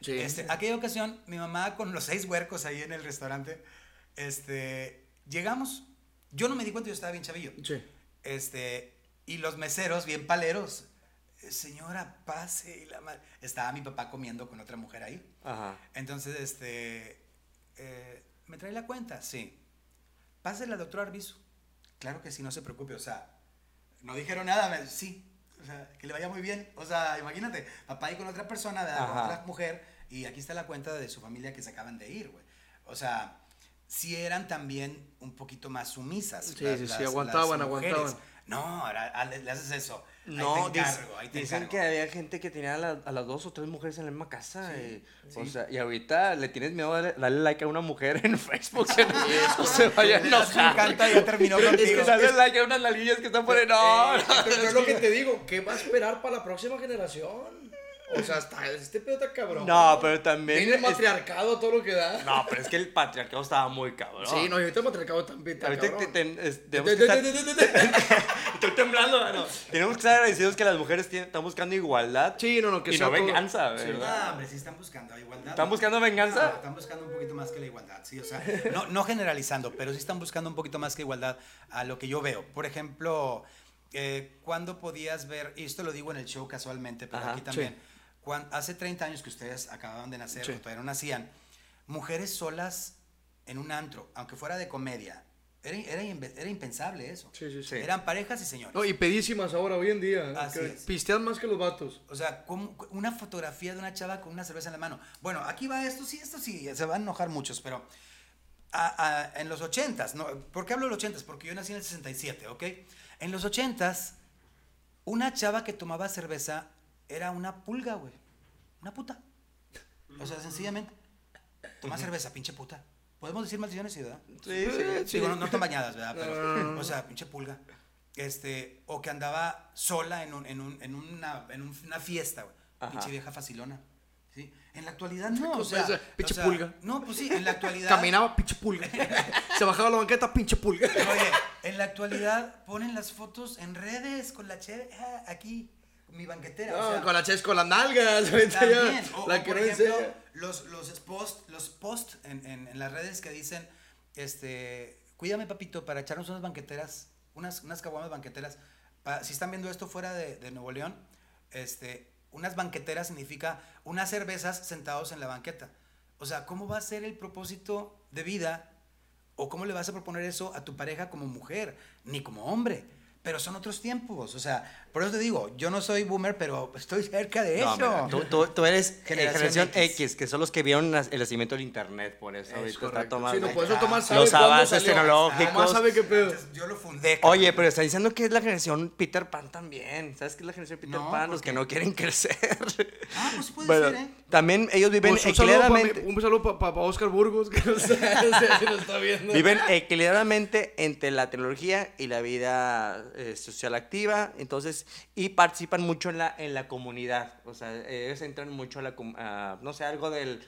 Sí. Este, aquella ocasión, mi mamá con los seis huercos ahí en el restaurante, este, llegamos, yo no me di cuenta, yo estaba bien chavillo. Sí. Este, y los meseros, bien paleros, "Eh, señora, pase, y la madre. Estaba mi papá comiendo con otra mujer ahí. Ajá. Entonces, este, eh, ¿me trae la cuenta? Sí. Pásela al doctor Arbizu. Claro que sí, no se preocupe, o sea, no dijeron nada, me- sí, o sea, que le vaya muy bien. O sea, imagínate, papá ahí con otra persona, de Ajá. otra mujer, y aquí está la cuenta de su familia que se acaban de ir, güey. O sea, sí eran también un poquito más sumisas. Sí, sí, sí, aguantaban, aguantaban. No, ahora ah, le, haces eso. Ahí No, te dic- encargo, ahí te dicen encargo. que había gente que tenía a, la- a las dos o tres mujeres en la misma casa. y, O sí. sea, y ahorita le tienes miedo a darle, darle like a una mujer en Facebook que no, no se vaya a Me enojar. encanta, ya terminó Es contigo. que Dale like a unas nalguillas que están por ahí. No, Eh, pero es lo que te digo, ¿qué va a esperar para la próxima generación? O sea, está, este pedo está cabrón. No, pero también. Tiene el es- matriarcado todo lo que da. No, pero es que el patriarcado estaba muy cabrón. Sí, no, y ahorita el matriarcado también está Ahorita cabrón. te- te- es- tenemos De- que estar- Estoy temblando, mano. Tenemos que estar agradecidos que las mujeres tienen- están buscando igualdad. Sí, no, no, que y no todo- venganza, Sí. ¿verdad? Ah, hombre, sí están buscando igualdad. ¿Están buscando venganza? No, están buscando un poquito más que la igualdad, sí, o sea, no, no generalizando, pero sí están buscando un poquito más que igualdad a lo que yo veo. Por ejemplo, eh, ¿cuándo podías ver, y esto lo digo en el show casualmente, pero Ajá, aquí también, cuan- hace 30 años que ustedes acababan de nacer, Sí. o todavía no nacían, mujeres solas en un antro, aunque fuera de comedia, era, era, era impensable eso. Sí, sí, sí. Eran parejas y señores. No, y pedísimas ahora, hoy en día. Así es. Pistean más que los vatos. O sea, ¿cómo- una fotografía de una chava con una cerveza en la mano. Bueno, aquí va esto, sí, esto sí, se van a enojar muchos, pero a- a- en los ochentas, ¿no? ¿por qué hablo de los ochentas? Porque yo nací en el 67, ¿ok? En los ochentas, una chava que tomaba cerveza era una pulga, güey. Una puta. O sea, sencillamente, toma cerveza, pinche puta. Podemos decir maldiciones, sí, ¿verdad? Sí, sí. Digo, no, no bañadas, ¿verdad? Pero, o sea, pinche pulga. Este, o que andaba sola en, un- en, un- en una, en un- una fiesta, güey. Pinche vieja facilona. ¿sí? En la actualidad no, o sea, esa pinche o sea, pulga. No, pues sí, en la actualidad. Caminaba, pinche pulga. Se bajaba la banqueta, pinche pulga. Oye, en la actualidad ponen las fotos en redes con la cheve, ah, aquí, mi banquetera. o No, sea, con la ches con las nalgas. También. O, la o, que por no ejemplo, los, los posts los post en, en- en las redes que dicen, este, cuídame papito para echarnos unas banqueteras, unas, unas caguamas banqueteras. Pa- si están viendo esto fuera de, de Nuevo León, este, unas banqueteras significa unas cervezas sentados en la banqueta. O sea, ¿cómo va a ser el propósito de vida o cómo le vas a proponer eso a tu pareja como mujer, ni como hombre? Pero son otros tiempos, o sea, por eso te digo, yo no soy boomer, pero estoy cerca de No, eso. mira, tú, tú- tú eres Generación generación, X. X. que son los que vieron el nacimiento del internet, por eso Es ahorita está correcto. tomando. Sí, no, por eso Tomás sabe los avances salió. tecnológicos. Tomás sabe qué pedo. Yo lo fundé. Oye, pero está diciendo que es la generación Peter Pan también. ¿Sabes qué es la generación Peter No, Pan? ¿por Los que no quieren crecer. Ah, pues puede Bueno, ser, ¿eh? También ellos viven Pues un saludo para equilibradamente. un saludo para Oscar Burgos, que nos, si nos está viendo. Viven equilibradamente entre la tecnología y la vida eh, social activa, entonces, y participan mucho en la, en la comunidad, o sea, ellos entran mucho a la, a, no sé, algo del,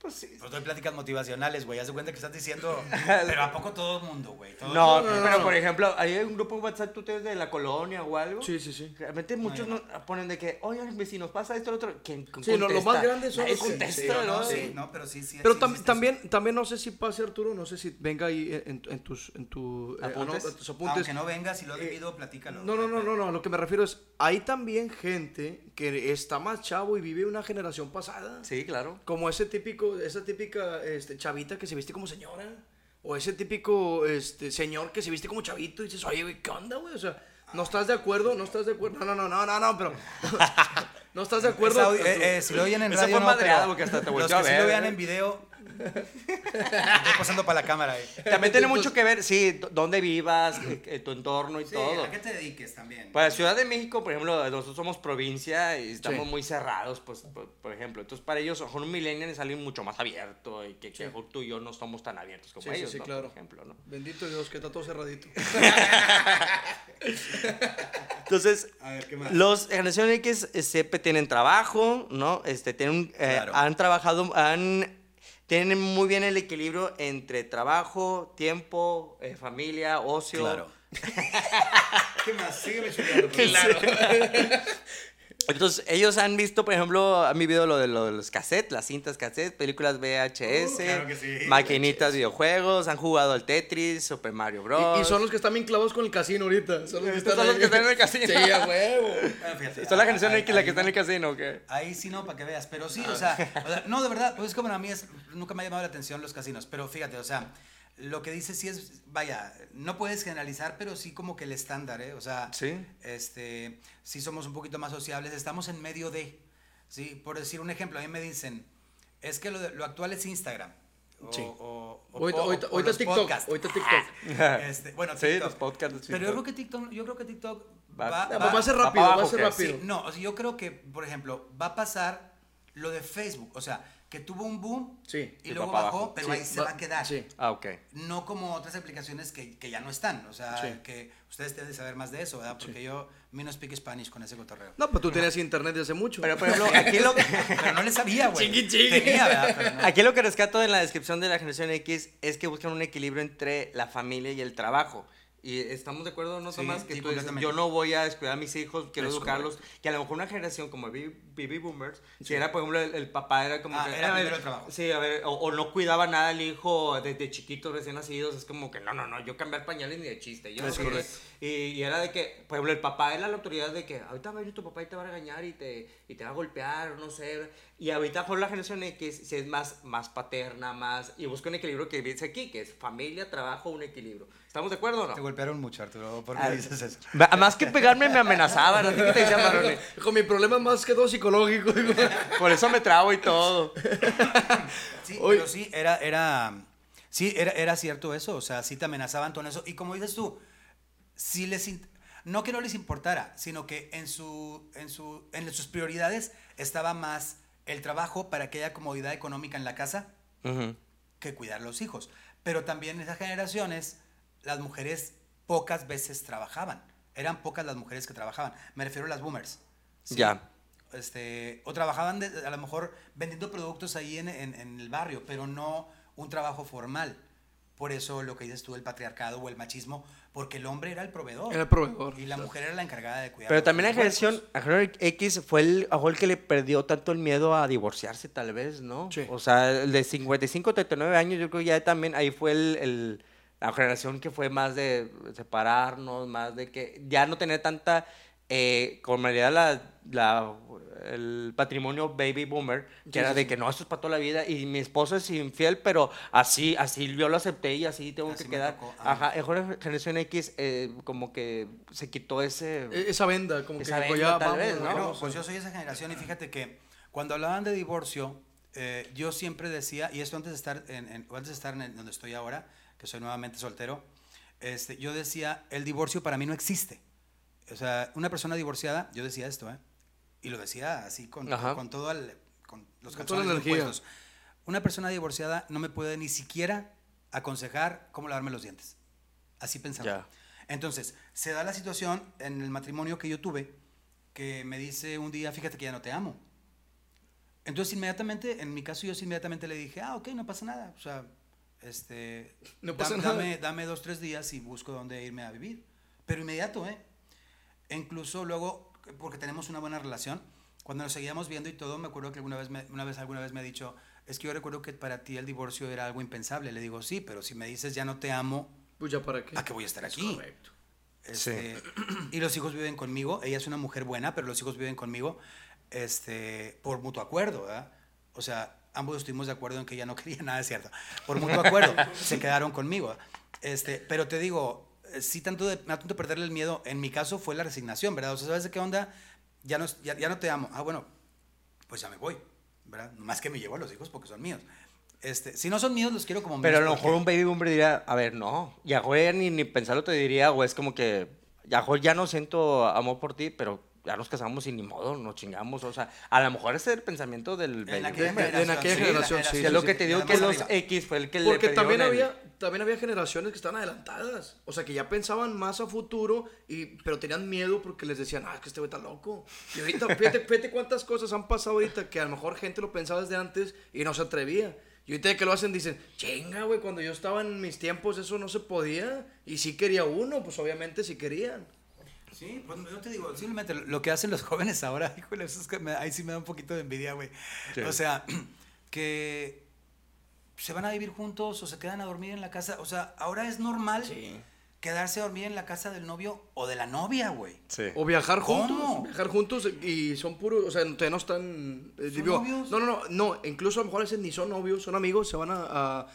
pues sí. Pues doy pláticas motivacionales, güey. Haz de cuenta que estás diciendo. Pero ¿a poco todo el mundo, güey? No, no, no, pero no. por ejemplo, hay un grupo de WhatsApp, tú tienes de la colonia o algo. Sí, sí, sí. Realmente muchos No, no, ponen de que, oye, vecinos, pasa esto, lo otro. ¿Quién con- Sí, no, lo contesta? más grande son los que- contesta, sí, ¿no? No, Sí. sí, no, pero sí, sí. Pero sí tam- también, también no sé si pase Arturo, no sé si venga ahí en, en tus, en tu, eh, ¿Apuntes? anota- tus apuntes. Aunque no vengas, si lo has vivido, platícalo. No, no, no, no, no, lo que me refiero es, hay también gente que está más chavo y vive una generación pasada. Sí, claro. Como ese típico, esa típica este, chavita que se viste como señora. O ese típico este, señor que se viste como chavito y dices, oye, güey, ¿qué onda, güey? O sea, ¿no estás de acuerdo? ¿No estás de acuerdo? No, no, no, no, no, no, pero... ¿No estás de acuerdo? Esa eh, eh, si lo oyen en Esa radio, fue no, madreada pero porque hasta te Los volteó a que sí ver, lo vean ¿eh? en video. Estoy pasando para la cámara, eh. También tiene mucho que ver, sí, dónde vivas, tu entorno y Sí, todo. ¿a qué te dediques también? Para Ciudad de México, por ejemplo, nosotros somos provincia y estamos Sí. muy cerrados, pues, por, por ejemplo. Entonces, para ellos, ojo, un millennial es alguien mucho más abierto y que, que mejor tú y yo no estamos tan abiertos como Sí, sí, ellos, sí, ¿no? claro. Por ejemplo, ¿no? Bendito Dios, que está todo cerradito. Entonces, A ver, ¿qué más? los generación X siempre tienen trabajo, ¿no? Este, tienen, eh, Claro. han trabajado, han, tienen muy bien el equilibrio entre trabajo, tiempo, eh, familia, ocio. Claro. ¿Qué más? Sígueme favor. Claro. Entonces, ellos han visto, por ejemplo, han vivido lo de, lo de los cassettes, las cintas cassettes, películas VHS, Uh, claro sí. maquinitas, videojuegos, han jugado al Tetris, Super Mario Bros. Y, y son los que están bien clavados con el casino ahorita. Son los que están, son los ahí. que están en el casino. Sí, a huevo. Bueno, fíjate, Son la generación ahí- X la que está en no. el casino, ¿qué? Ahí sí no, para que veas. Pero sí, o sea, o sea, no, de verdad, pues es que para mí es, nunca me ha llamado la atención los casinos. Pero fíjate, o sea, lo que dices sí es, vaya, no puedes generalizar, pero sí como que el estándar, ¿eh? O sea, Sí. este, sí somos un poquito más sociables, estamos en medio de, ¿sí? Por decir un ejemplo, a mí me dicen, es que lo, de- lo actual es Instagram. O, Sí. o- o- o ahorita los TikTok, podcasts. ahorita TikTok. Este, bueno, Sí, TikTok. los podcasts. Pero yo creo que TikTok, yo creo que TikTok Va- va, Va, va- a ser rápido, va a ser rápido. Sí, no, o sea, yo creo que, por ejemplo, va a pasar lo de Facebook, o sea, que tuvo un boom Sí. y luego bajó, abajo. pero Sí, ahí se va a quedar. Sí. Ah, ok. No como otras aplicaciones que, que ya no están. O sea, Sí. que ustedes deben de saber más de eso, ¿verdad? Porque yo, me no speak Spanish con ese cotorreo. No, pues tú tenías internet desde hace mucho. Pero, por ejemplo, aquí lo, Pero no le sabía, güey. Chiqui, chiqui. Tenía, ¿verdad? Pero no. aquí lo que rescato en la descripción de la generación X es que buscan un equilibrio entre la familia y el trabajo. Y estamos de acuerdo, ¿no, Sí, Tomás? Que sí, tú dices, yo no voy a descuidar a mis hijos, quiero Es educarlos. Que a lo mejor una generación como baby, boomers, si era, por ejemplo, el, el papá era como Ah, que... era a ver, el trabajo. Sí, a ver, o, o no cuidaba nada al hijo desde chiquitos, recién nacidos. Es como que, no, no, no, yo cambiar pañales ni de chiste. Yo Es no correcto. Y, y era de que, por ejemplo, el papá era la autoridad de que ahorita va a venir tu papá y te va a regañar y te, y te va a golpear, no sé. Y ahorita por la generación X si es más, más paterna, más... Y busca un equilibrio que dice aquí, que es familia, trabajo, un equilibrio. ¿Estamos de acuerdo o Te no? golpearon mucho, Arturo. ¿Por qué Ah, dices eso? Más que pegarme me amenazaban, así que te decía Marone. Con mi problema más que todo psicológico. Por eso me trabo y todo. Sí, Oye. pero sí, era, era, sí, era, era cierto eso, o sea, sí te amenazaban con eso. Y como dices tú, sí les, no que no les importara, sino que en, su, en, su, en sus prioridades estaba más el trabajo para que haya comodidad económica en la casa que cuidar a los hijos. Pero también en esas generaciones, las mujeres pocas veces trabajaban. Eran pocas las mujeres que trabajaban. Me refiero a las boomers. ¿sí? Ya. Este, o trabajaban de- a lo mejor vendiendo productos ahí en, en- en el barrio, pero no un trabajo formal. Por eso lo que dices tú, el patriarcado o el machismo, porque el hombre era el proveedor. Era el proveedor. Y la mujer era la encargada de cuidar. Pero también la generación, huercos. la generación X fue el, a el que le perdió tanto el miedo a divorciarse, tal vez, ¿no? Sí. O sea, el de 55, 39 años, yo creo que ya también ahí fue el, el- la generación que fue más de separarnos, más de que ya no tener tanta eh, normalidad la, la- el patrimonio baby boomer, que Sí, era sí, de sí. que no, esto es para toda la vida y mi esposo es infiel, pero así, así yo lo acepté y así tengo Así que quedar. ah. Ajá, mejor generación X eh, como que se quitó ese... E- Esa venda, como Esa que venda, ya tal vamos, vez, ¿no? Bueno, pues yo soy esa generación y fíjate que cuando hablaban de divorcio, eh, yo siempre decía, y esto antes de estar en, en- antes de estar en el- donde estoy ahora, que soy nuevamente soltero, este, yo decía, el divorcio para mí no existe. O sea, una persona divorciada, yo decía esto, ¿eh? Y lo decía así con, Ajá. con todo el, con los Con toda la puestos. Una persona divorciada no me puede ni siquiera aconsejar cómo lavarme los dientes. Así pensaba. Ya. Entonces, se da la situación en el matrimonio que yo tuve, que me dice un día, fíjate que ya no te amo. Entonces, inmediatamente, en mi caso, yo sí inmediatamente le dije, ah, ok, no pasa nada. O sea, este, No pasa nada. Dame, dame dos, tres días y busco dónde irme a vivir. Pero inmediato, ¿eh? E incluso luego, porque tenemos una buena relación, cuando nos seguíamos viendo y todo, me acuerdo que alguna vez, me, una vez, alguna vez me ha dicho, es que yo recuerdo que para ti el divorcio era algo impensable. Le digo, sí, pero si me dices ya no te amo, Pues ya para qué. ¿a qué voy a estar Es aquí? correcto. Este, Y los hijos viven conmigo. Ella es una mujer buena, pero los hijos viven conmigo este, por mutuo acuerdo, ¿verdad? O sea, ambos estuvimos de acuerdo en que ella no quería nada, es cierto. Por mutuo acuerdo, se quedaron conmigo. Este, pero te digo, sí tanto de, tanto perderle el miedo, en mi caso fue la resignación, ¿verdad? O sea, ¿sabes de qué onda? Ya no, ya, ya no te amo. Ah, bueno, pues ya me voy, ¿verdad? Más que me llevo a los hijos porque son míos. Este, si no son míos, los quiero como míos. Pero a lo mejor un baby boomer diría, a ver, no. Y a Joder ni, ni pensarlo te diría, o es como que, ya Joder ya no siento amor por ti, pero ya nos casamos y ni modo, nos chingamos. O sea, a lo mejor ese es el pensamiento del En aquella de- en aquella sí, la generación, sí, sí, es lo sí. que te digo que los arriba. X fue el que le Porque también perdieron el- había, también había generaciones que estaban adelantadas. O sea, que ya pensaban más a futuro, y, pero tenían miedo porque les decían, ah, es que este güey está loco. Y ahorita, fíjate, fíjate cuántas cosas han pasado ahorita que a lo mejor gente lo pensaba desde antes y no se atrevía. Y ahorita que lo hacen dicen, chinga, güey, cuando yo estaba en mis tiempos eso no se podía. Y sí quería uno, pues obviamente sí querían. Sí, pues yo te digo, simplemente lo- que hacen los jóvenes ahora, híjole, eso es que me- ahí sí me da un poquito de envidia, güey. Sí. O sea, que se van a vivir juntos o se quedan a dormir en la casa. O sea, ahora es normal Sí. Quedarse a dormir en la casa del novio o de la novia, güey. Sí. O viajar juntos. ¿Cómo? Viajar juntos y son puros, o sea, no están... eh, ¿Son digo, novios? No, no, no, no, incluso a lo mejor a veces ni son novios, son amigos, se van a,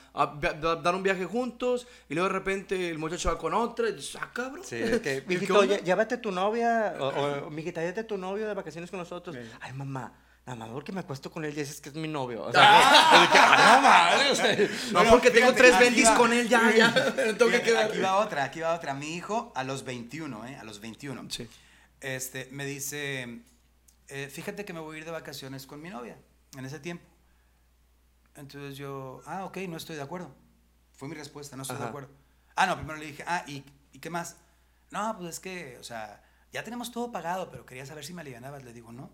dar un viaje juntos y luego de repente el muchacho va con otra y dices, ah, cabrón. Sí, es que, ¿Qué mijito, llévate tu novia, o, o mijita, llévate tu novio de vacaciones con nosotros. Ay, mamá, nada más porque me acuesto con él y dices que es mi novio. O sea, es que, "Ay, no madre", o sea, No, Bueno, porque tengo fíjate, tres aquí bendis va. con él, ya, ya, tengo que Fíjate, quedar. Aquí va otra, aquí va otra. Mi hijo a los 21, ¿eh? A los 21. Sí. Este, me dice, eh, fíjate que me voy a ir de vacaciones con mi novia. en ese tiempo. Entonces yo, ah, ok, no estoy de acuerdo. Fue mi respuesta, no estoy de Ajá. acuerdo. Ah, no, primero le dije, ah, ¿y, ¿y qué más? No, pues es que, o sea, ya tenemos todo pagado, pero quería saber si me alivianabas. Le digo, no,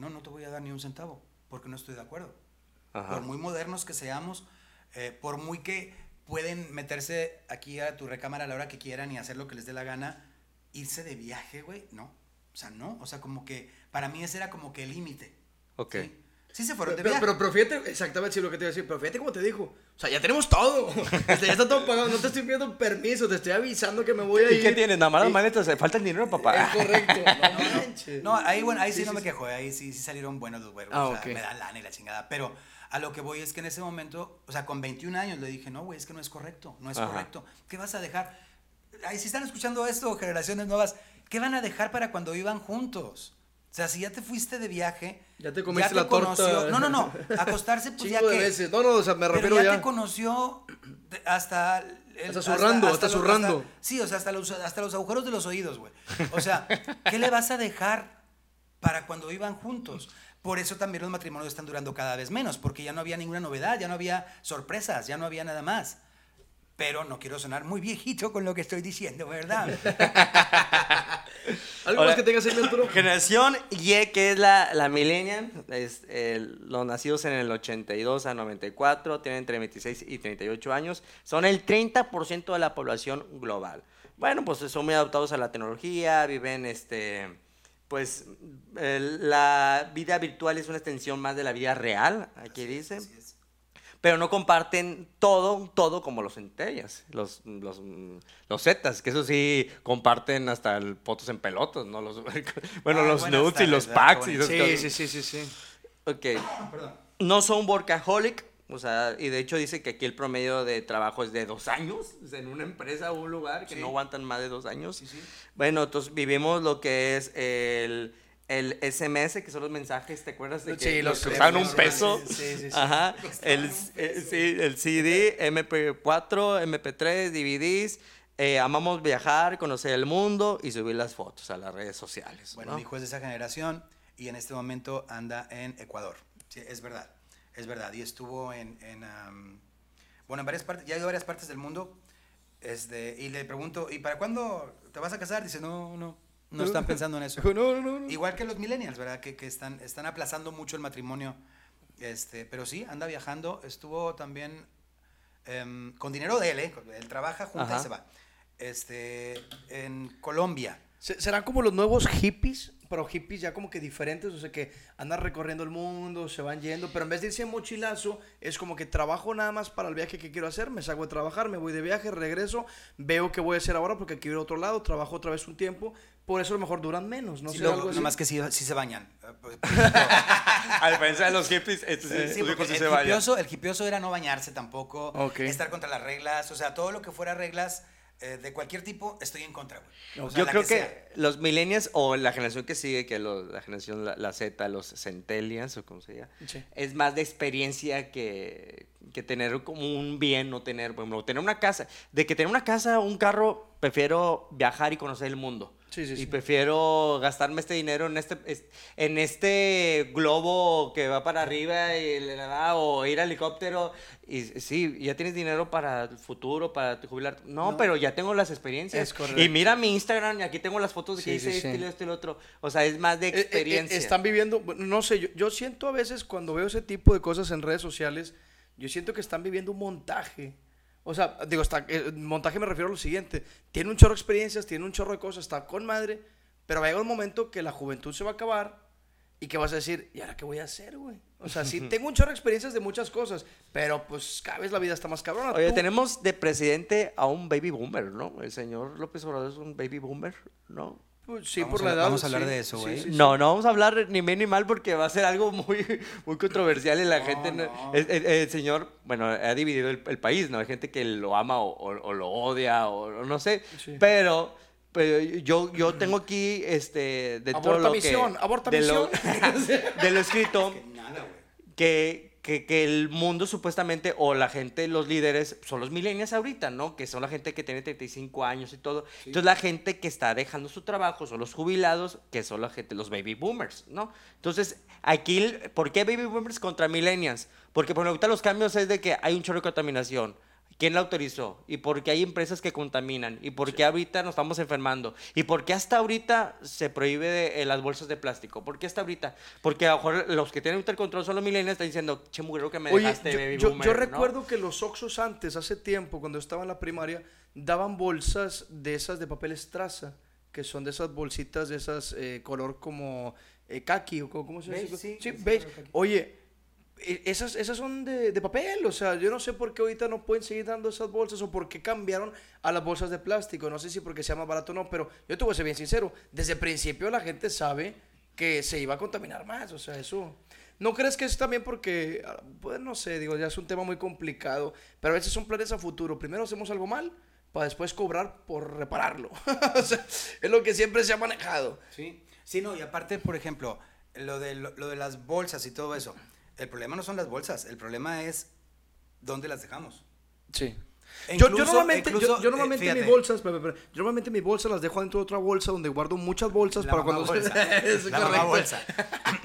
no, no te voy a dar ni un centavo, porque no estoy de acuerdo. Ajá. Por muy modernos que seamos, eh, por muy que pueden meterse aquí a tu recámara a la hora que quieran y hacer lo que les dé la gana, irse de viaje, güey, no. O sea, no. O sea, como que para mí ese era como que el límite. Ok. ¿sí? Sí se fueron de Pero, viaje. pero, pero fíjate, exactamente sí, lo que te iba a decir, pero fíjate cómo te dijo. O sea, ya tenemos todo. Este, ya está todo pagado. No te estoy pidiendo permiso, te estoy avisando que me voy a ir. ¿Y qué tienes? Nada más las maletas, le falta el dinero pagar. Es correcto. No manches. No, ahí, bueno, ahí sí, Sí, no sí, me sí. quejo, ahí sí, sí salieron buenos los güeyes. Ah, o sea, me dan lana y la chingada. Pero a lo que voy es que en ese momento, o sea, con 21 años le dije, no, güey, es que no es correcto, no es Ajá. correcto. ¿Qué vas a dejar? Ahí si están escuchando esto, generaciones nuevas, ¿qué van a dejar para cuando iban juntos? O sea, si ya te fuiste de viaje. Ya te comiste la torta. No, no, no. Acostarse, pues ya de que. veces. No, no, o sea, me Pero refiero ya, ya. te conoció hasta... el- Hasta zurrando, hasta zurrando. sí, o sea, hasta los, hasta los agujeros de los oídos, güey. O sea, ¿qué le vas a dejar para cuando iban juntos? Por eso también los matrimonios están durando cada vez menos, porque ya no había ninguna novedad, ya no había sorpresas, ya no había nada más. Pero no quiero sonar muy viejito con lo que estoy diciendo, ¿verdad? ¿Algo más que tengas ahí, Arturo? Generación Y, que es la, la millennial, es, el- los nacidos en el 82 a 94, tienen entre 26 y 38 años, son el 30% de la población global. Bueno, pues son muy adaptados a la tecnología, viven este... Pues el- la vida virtual es una extensión más de la vida real, aquí dice. Así es. Pero no comparten todo, todo como los centellas, los, los, los zetas, que eso sí comparten hasta el fotos en pelotas, ¿no? Los, bueno, Ah, los nudes y los packs y Sí, cosas. sí, sí, sí, sí. Ok. Perdón. No son workaholic, o sea, y de hecho dice que aquí el promedio de trabajo es de dos años, en una empresa o un lugar que Sí. no aguantan más de dos años. Sí, sí. Bueno, entonces vivimos lo que es el, el SMS, que son los mensajes, ¿te acuerdas de que Sí, los que costaban un peso? sí, sí, sí. Ajá. El, eh, sí, el CD, MP4, MP3, DVDs. eh, amamos viajar, conocer el mundo y subir las fotos a las redes sociales. Bueno, ¿no? mi hijo es de esa generación y en este momento anda en Ecuador. Sí, es verdad, es verdad. Y estuvo en, bueno, en varias partes, ya ha ido a varias partes del mundo. Este, y le pregunto, ¿y para cuándo te vas a casar? Dice, no, no, no están pensando en eso. Dijo, no, no, no. no. Igual que los millennials, ¿verdad? Que, que están, están aplazando mucho el matrimonio. Este, pero sí, anda viajando. Estuvo también em, con dinero de él, ¿eh? Él trabaja, junta Ajá. y se va. Este, en Colombia. Se- ¿Serán como los nuevos hippies? Pero hippies ya como que diferentes, o sea que andan recorriendo el mundo, se van yendo, pero en vez de irse en mochilazo, es como que trabajo nada más para el viaje que quiero hacer, me salgo de trabajar, me voy de viaje, regreso, veo qué voy a hacer ahora porque quiero ir a otro lado, trabajo otra vez un tiempo, por eso a lo mejor duran menos, no Sí, sé, algo así. nomás que sí, sí se bañan. Eh, pues, A diferencia de los hippies, estos Sí, sí el, se hipioso, el hipioso era no bañarse tampoco, estar contra las reglas, o sea, todo lo que fuera reglas eh, de cualquier tipo, estoy en contra, güey. O sea, Yo creo que, los millennials o la generación que sigue, que lo- la generación, la, la Z, los centennials o como se llama, Sí. es más de experiencia que, que tener como un bien o tener, por ejemplo, tener una casa. De que tener una casa o un carro, prefiero viajar y conocer el mundo. Sí, sí, y sí. prefiero gastarme este dinero en este, es- en este globo que va para arriba y, o ir al helicóptero. Y sí, ya tienes dinero para el futuro, para jubilar. No, No. pero ya tengo las experiencias. Es correcto. Y mira mi Instagram y aquí tengo las fotos de que hice este y esto y lo otro. O sea, es más de Eh, eh, eh, experiencia. están viviendo, no sé, yo, yo siento a veces cuando veo ese tipo de cosas en redes sociales, yo siento que están viviendo un montaje. O sea, digo, está, eh, montaje me refiero a lo siguiente. Tiene un chorro de experiencias, tiene un chorro de cosas, está con madre, pero va a llegar un momento que la juventud se va a acabar y que vas a decir, ¿y ahora qué voy a hacer, güey? O sea, sí, tengo un chorro de experiencias de muchas cosas, pero pues cada vez la vida está más cabrona. Oye, Tú- tenemos de presidente a un baby boomer, ¿no? El señor López Obrador es un baby boomer, ¿no? Pues, sí, Vamos por a la hablar- edad. vamos a hablar sí, de eso, güey. sí, sí. No, no vamos a hablar ni bien ni mal porque va a ser algo muy, muy controversial y la No, gente... no-. El, el- el señor, bueno, ha dividido el, el país, ¿no? Hay gente que lo ama o, o- o lo odia o, o no sé, Sí. pero... Pero yo, yo tengo aquí, este, de Aborta lo misión, que... aborta de lo- misión. de lo escrito, Nada, güey. que, que, que el mundo supuestamente, o la gente, los líderes, son los millennials ahorita, ¿no? Que son la gente que tiene 35 años y todo. Entonces la gente que está dejando su trabajo son los jubilados, que son la gente, los baby boomers, ¿no? Entonces, aquí, ¿por qué baby boomers contra millennials? Porque por ahorita los cambios es de que hay un chorro de contaminación. ¿Quién la autorizó? ¿Y por qué hay empresas que contaminan? ¿Y por qué ahorita nos estamos enfermando? ¿Y por qué hasta ahorita se prohíbe de- eh, las bolsas de plástico? ¿Por qué hasta ahorita? Porque a lo mejor los que tienen el control son los millennials, están diciendo, che, mugrero que me Oye, dejaste, yo, baby yo- boomer", yo ¿no? recuerdo que los Oxxos antes, hace tiempo, cuando estaba en la primaria, daban bolsas de esas de papel estraza, que son de esas bolsitas de esas eh, color como eh, kaki o como- ¿cómo se Beige, dice? sí, sí, kaki. Oye, esas, esas son de, de papel, o sea, yo no sé por qué ahorita no pueden seguir dando esas bolsas o por qué cambiaron a las bolsas de plástico, no sé si porque sea más barato o no, pero yo te voy a ser bien sincero, desde el principio la gente sabe que se iba a contaminar más, o sea, eso... ¿No crees que es también porque, ah, pues no sé, digo, ya es un tema muy complicado, pero a veces son planes a futuro. Primero hacemos algo mal para después cobrar por repararlo. o sea, es lo que siempre se ha manejado. Sí, sí, no, y aparte, por ejemplo, lo de, lo de las bolsas y todo eso, el problema no son las bolsas, el problema es dónde las dejamos. Sí. E yo, yo incluso- normalmente, yo- incluso, yo, eh, normalmente mis fíjate. bolsas, espera, espera, yo normalmente mis bolsas las dejo dentro de otra bolsa donde guardo muchas bolsas La para cuando bolsa. Es La mamá bolsa.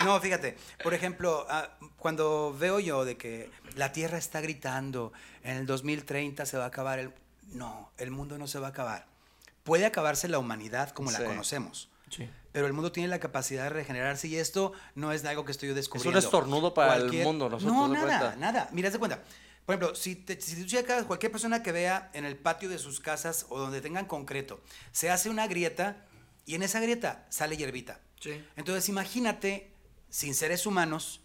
No, fíjate, por ejemplo, ah, cuando veo yo de que la Tierra está gritando, en el 2030 se va a acabar el... No, el mundo no se va a acabar. Puede acabarse la humanidad como Sí. la conocemos. Sí. Pero el mundo tiene la capacidad de regenerarse y esto no es algo que estoy descubriendo. estornudo para el mundo, nosotros, No, ¿te das nada, cuenta? nada. Mira, de cuenta. Por ejemplo, si, te, si tú checas, cualquier persona que vea en el patio de sus casas o donde tengan concreto, se hace una grieta y en esa grieta sale hierbita. Sí. Entonces imagínate, sin seres humanos,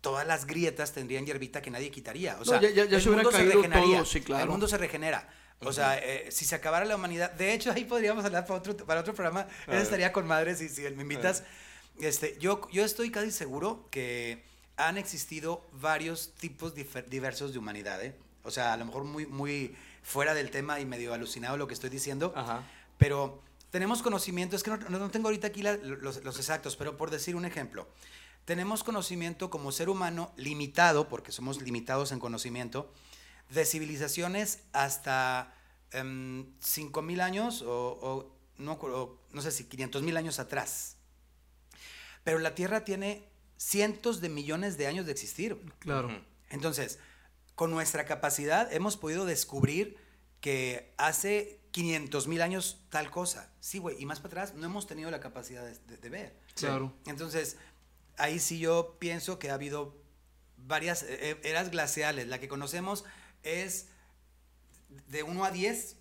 todas las grietas tendrían hierbita que nadie quitaría. O No, sea, ya- ya- ya el se mundo caído regeneraría. todo, sí, claro. El mundo se regenera. O sea, eh, si se acabara la humanidad, de hecho ahí podríamos hablar para otro, para otro programa, eso estaría con madre si, si me invitas. Este, yo, yo estoy casi seguro que han existido varios tipos diversos de humanidad, ¿eh? O sea, a lo mejor muy, muy fuera del tema y medio alucinado lo que estoy diciendo, Ajá. pero tenemos conocimiento, es que no, no- no tengo ahorita aquí la- los, los exactos, pero por decir un ejemplo, tenemos conocimiento como ser humano limitado, porque somos limitados en conocimiento, de civilizaciones hasta em, 5.000 años o, o no, o no sé si 500.000 años atrás. Pero la Tierra tiene cientos de millones de años de existir. Claro. Entonces, con nuestra capacidad hemos podido descubrir que hace 500 mil años tal cosa. Sí, güey, y más para atrás no hemos tenido la capacidad de, de- de ver. Claro. Entonces, ahí sí yo pienso que ha habido varias eh, eras glaciales. La que conocemos es de 1 a 10,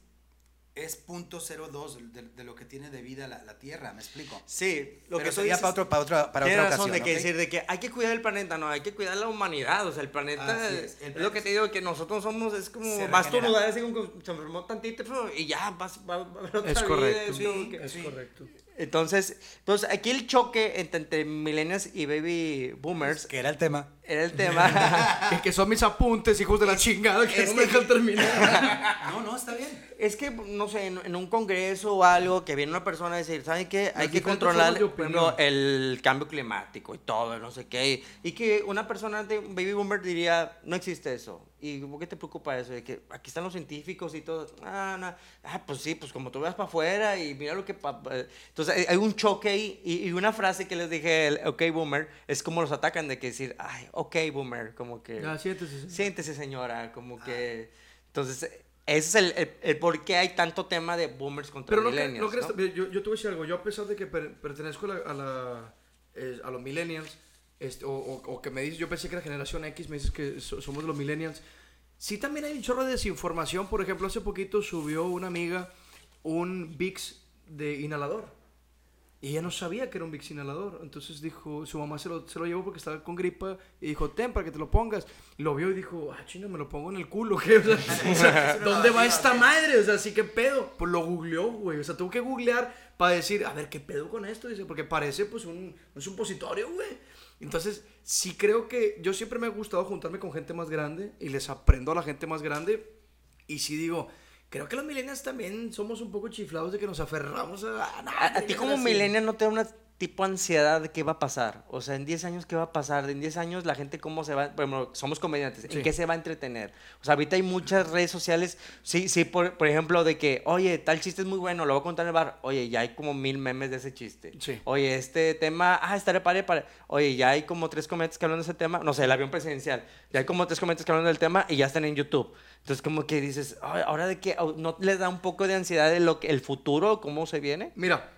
es .02 de, de lo que tiene de vida la, la Tierra, ¿me explico? Sí, lo Pero que tú sería dices- para, otro, para otra, para otra razón ocasión. de que decir de que hay que cuidar el planeta, no, hay que cuidar la humanidad, o sea, el planeta es, es, el es lo que te digo que nosotros somos es como Se vas tornudar así como que se enfermó tantito y ya vas va, va a haber otra Es vida, correcto. es como que- Es Sí. correcto. Entonces, entonces aquí el choque entre, entre millennials y baby boomers Que era el tema. Era el tema. Que, que son mis apuntes, hijos de la chingada, que es no me que- dejan terminar. No, no, está bien. es que no sé, en, en un congreso o algo que viene una persona a decir, ¿saben qué? Hay que controlar opinión. el cambio climático y todo, no sé qué. Y que una persona de baby boomer diría, no existe eso. ¿Y por qué te preocupa eso? De que aquí están los científicos y todo. Ah, no. ah pues sí, pues como tú vas para afuera y mira lo que... pa- pa-". Entonces hay- hay un choque ahí y, y una frase que les dije, el ok boomer, es como los atacan de que decir, ay, ok boomer, como que... Ya, siéntese. sí. Siéntese, señora, como que... Entonces, ese es el, el, el por qué hay tanto tema de boomers contra Pero no, millennials, no crees, ¿no? mira, yo, yo te voy a decir algo, yo a pesar de que per- pertenezco a, la, a, la, eh, a los millennials, este, o, o- o que me dices, yo pensé que era generación X, me dices que so- somos los millennials, sí también hay un chorro de desinformación, por ejemplo, hace poquito subió una amiga un Vicks de inhalador. Y ella no sabía que era un Vicks inhalador. Entonces dijo, su mamá se lo, se lo llevó porque estaba con gripa. Y dijo, ten, para que te lo pongas. Y lo vio y dijo, ah, chino, me lo pongo en el culo. ¿qué? O sea, o sea, ¿dónde va esta madre? O sea, sí, ¿qué pedo? Pues lo googleó, güey. O sea, tuvo que googlear para decir, a ver, ¿qué pedo con esto? Dice, porque parece pues un, un supositorio, güey. Entonces, sí creo que yo siempre me ha gustado juntarme con gente más grande y les aprendo a la gente más grande. Y sí digo, creo que los millennials también somos un poco chiflados de que nos aferramos a... A, a ti como millennial no te da una tipo ansiedad de qué va a pasar. O sea, en 10 años, ¿qué va a pasar? En 10 años, la gente, ¿cómo se va? Bueno, somos comediantes. ¿En Sí. qué se va a entretener? O sea, ahorita hay muchas redes sociales. Sí, sí, por, por ejemplo, de que, oye, tal chiste es muy bueno, lo voy a contar en el bar. Oye, ya hay como mil memes de ese chiste. Sí. Oye, este tema, ah, estaré pare, pare. Oye, ya hay como tres comediantes que hablan de ese tema. No sé, el avión presidencial. Ya hay como tres comediantes que hablan del tema y ya están en YouTube. Entonces, como que dices, "Ay, ahora de que no les da un poco de ansiedad de lo que el futuro, cómo se viene. Mira,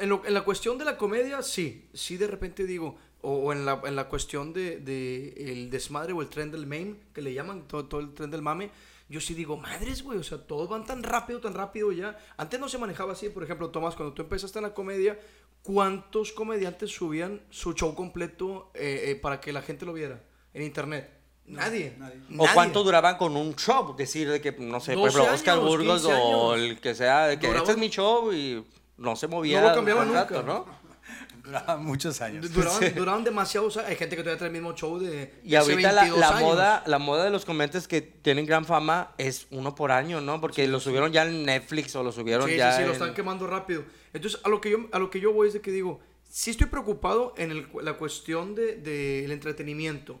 en, lo- en la cuestión de la comedia, sí. Sí, de repente digo, o, o en, la, en la cuestión de, de el desmadre o el tren del meme, que le llaman todo, todo el tren del mame, yo sí digo, madres, güey, o sea, todos van tan rápido, tan rápido ya. Antes no se manejaba así, por ejemplo, Tomás, cuando tú empezaste en la comedia, ¿cuántos comediantes subían su show completo eh, eh, para que la gente lo viera en internet? Nadie. nadie. O Nadie. cuánto duraban con un show, decir de que, no sé, por 12 ejemplo, Oscar años, Burgos 15 o el que sea, de que Duraba- este es mi show y no se movía. No lo cambiaban rato, nunca. ¿no? Duraba muchos años. Duraban, duraban demasiado, o sea, hay gente que todavía trae el mismo show de Y hace ahorita la, 22 la años. moda, la moda de los comediantes que tienen gran fama es uno por año, ¿no? Porque lo subieron ya en Netflix o lo subieron Sí, ya sí, sí, lo en- están quemando rápido. Entonces, a lo que yo, a lo que yo voy es de que digo, sí estoy preocupado en el- la cuestión del de, del entretenimiento.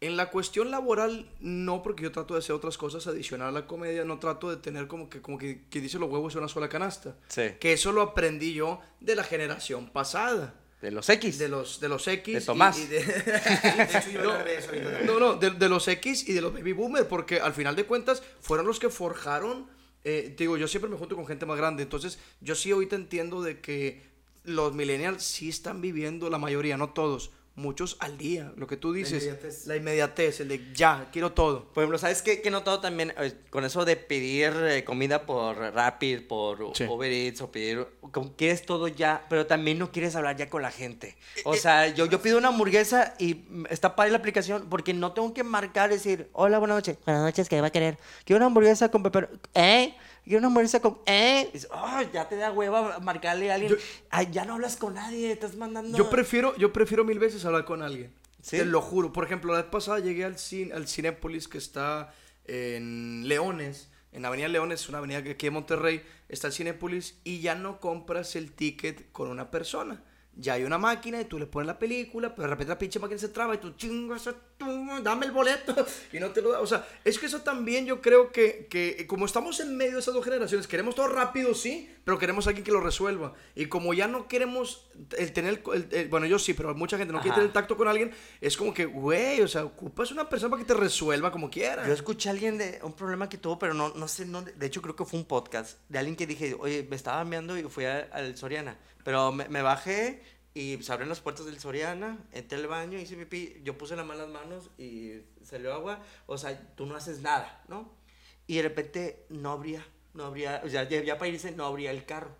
En la cuestión laboral, no, porque yo trato de hacer otras cosas adicional a la comedia, no trato de tener como que, como que, que dice los huevos en una sola canasta. Sí. Que eso lo aprendí yo de la generación pasada. de los X. De los, de los X. De Tomás. y de- De hecho, yo no, eso no, no, de, de los X y de los baby boomer, porque al final de cuentas fueron los que forjaron. eh, digo, yo siempre me junto con gente más grande, entonces yo sí ahorita entiendo de que los millennials sí están viviendo, la mayoría, no todos, muchos al día. Lo que tú dices, inmediatez. la inmediatez, el de ya, quiero todo. Por ejemplo, ¿sabes qué, qué he notado también eh, con eso de pedir eh, comida por Rapid, por Sí. Uber Eats o pedir... Como quieres todo ya, pero también no quieres hablar ya con la gente. Eh, O sea, yo, yo pido una hamburguesa y está padre la aplicación porque no tengo que marcar, decir, hola, buenas noches. Buenas noches, ¿qué va a querer? Quiero una hamburguesa con pepper... ¿Eh? Quiero una hamburguesa con... ¿Eh? Dices, "Ay, ya te da hueva marcarle a alguien. Yo- Ay, ya no hablas con nadie, estás mandando... Yo prefiero, yo prefiero mil veces hablar con alguien. ¿Sí? Te lo juro. Por ejemplo, la vez pasada llegué al, cine, al Cinépolis que está en Leones. En Avenida Leones, una avenida que aquí en Monterrey, está el Cinépolis y ya no compras el ticket con una persona. Ya hay una máquina y tú le pones la película, pero de repente la pinche máquina se traba y tú chingas, dame el boleto y no te lo da. O sea, es que eso también yo creo que, que como estamos en medio de esas dos generaciones, queremos todo rápido, sí, pero queremos a alguien que lo resuelva. Y como ya no queremos el tener, el- el- bueno, yo sí, pero mucha gente no quiere Ajá. tener el tacto con alguien, es como que, güey, o sea, ocupas una persona para que te resuelva como quiera. Yo escuché a alguien de un problema que tuvo, pero no, no sé, no, de hecho creo que fue un podcast de alguien que dije, oye, me estaba meando y fui al Soriana, pero me, me bajé y se abrieron las puertas del Soriana, entré al baño, hice pipí, yo puse la mano las manos y salió agua, o sea, tú no haces nada, ¿no? Y de repente no abría, no abría, o sea, ya, para irse no abría el carro.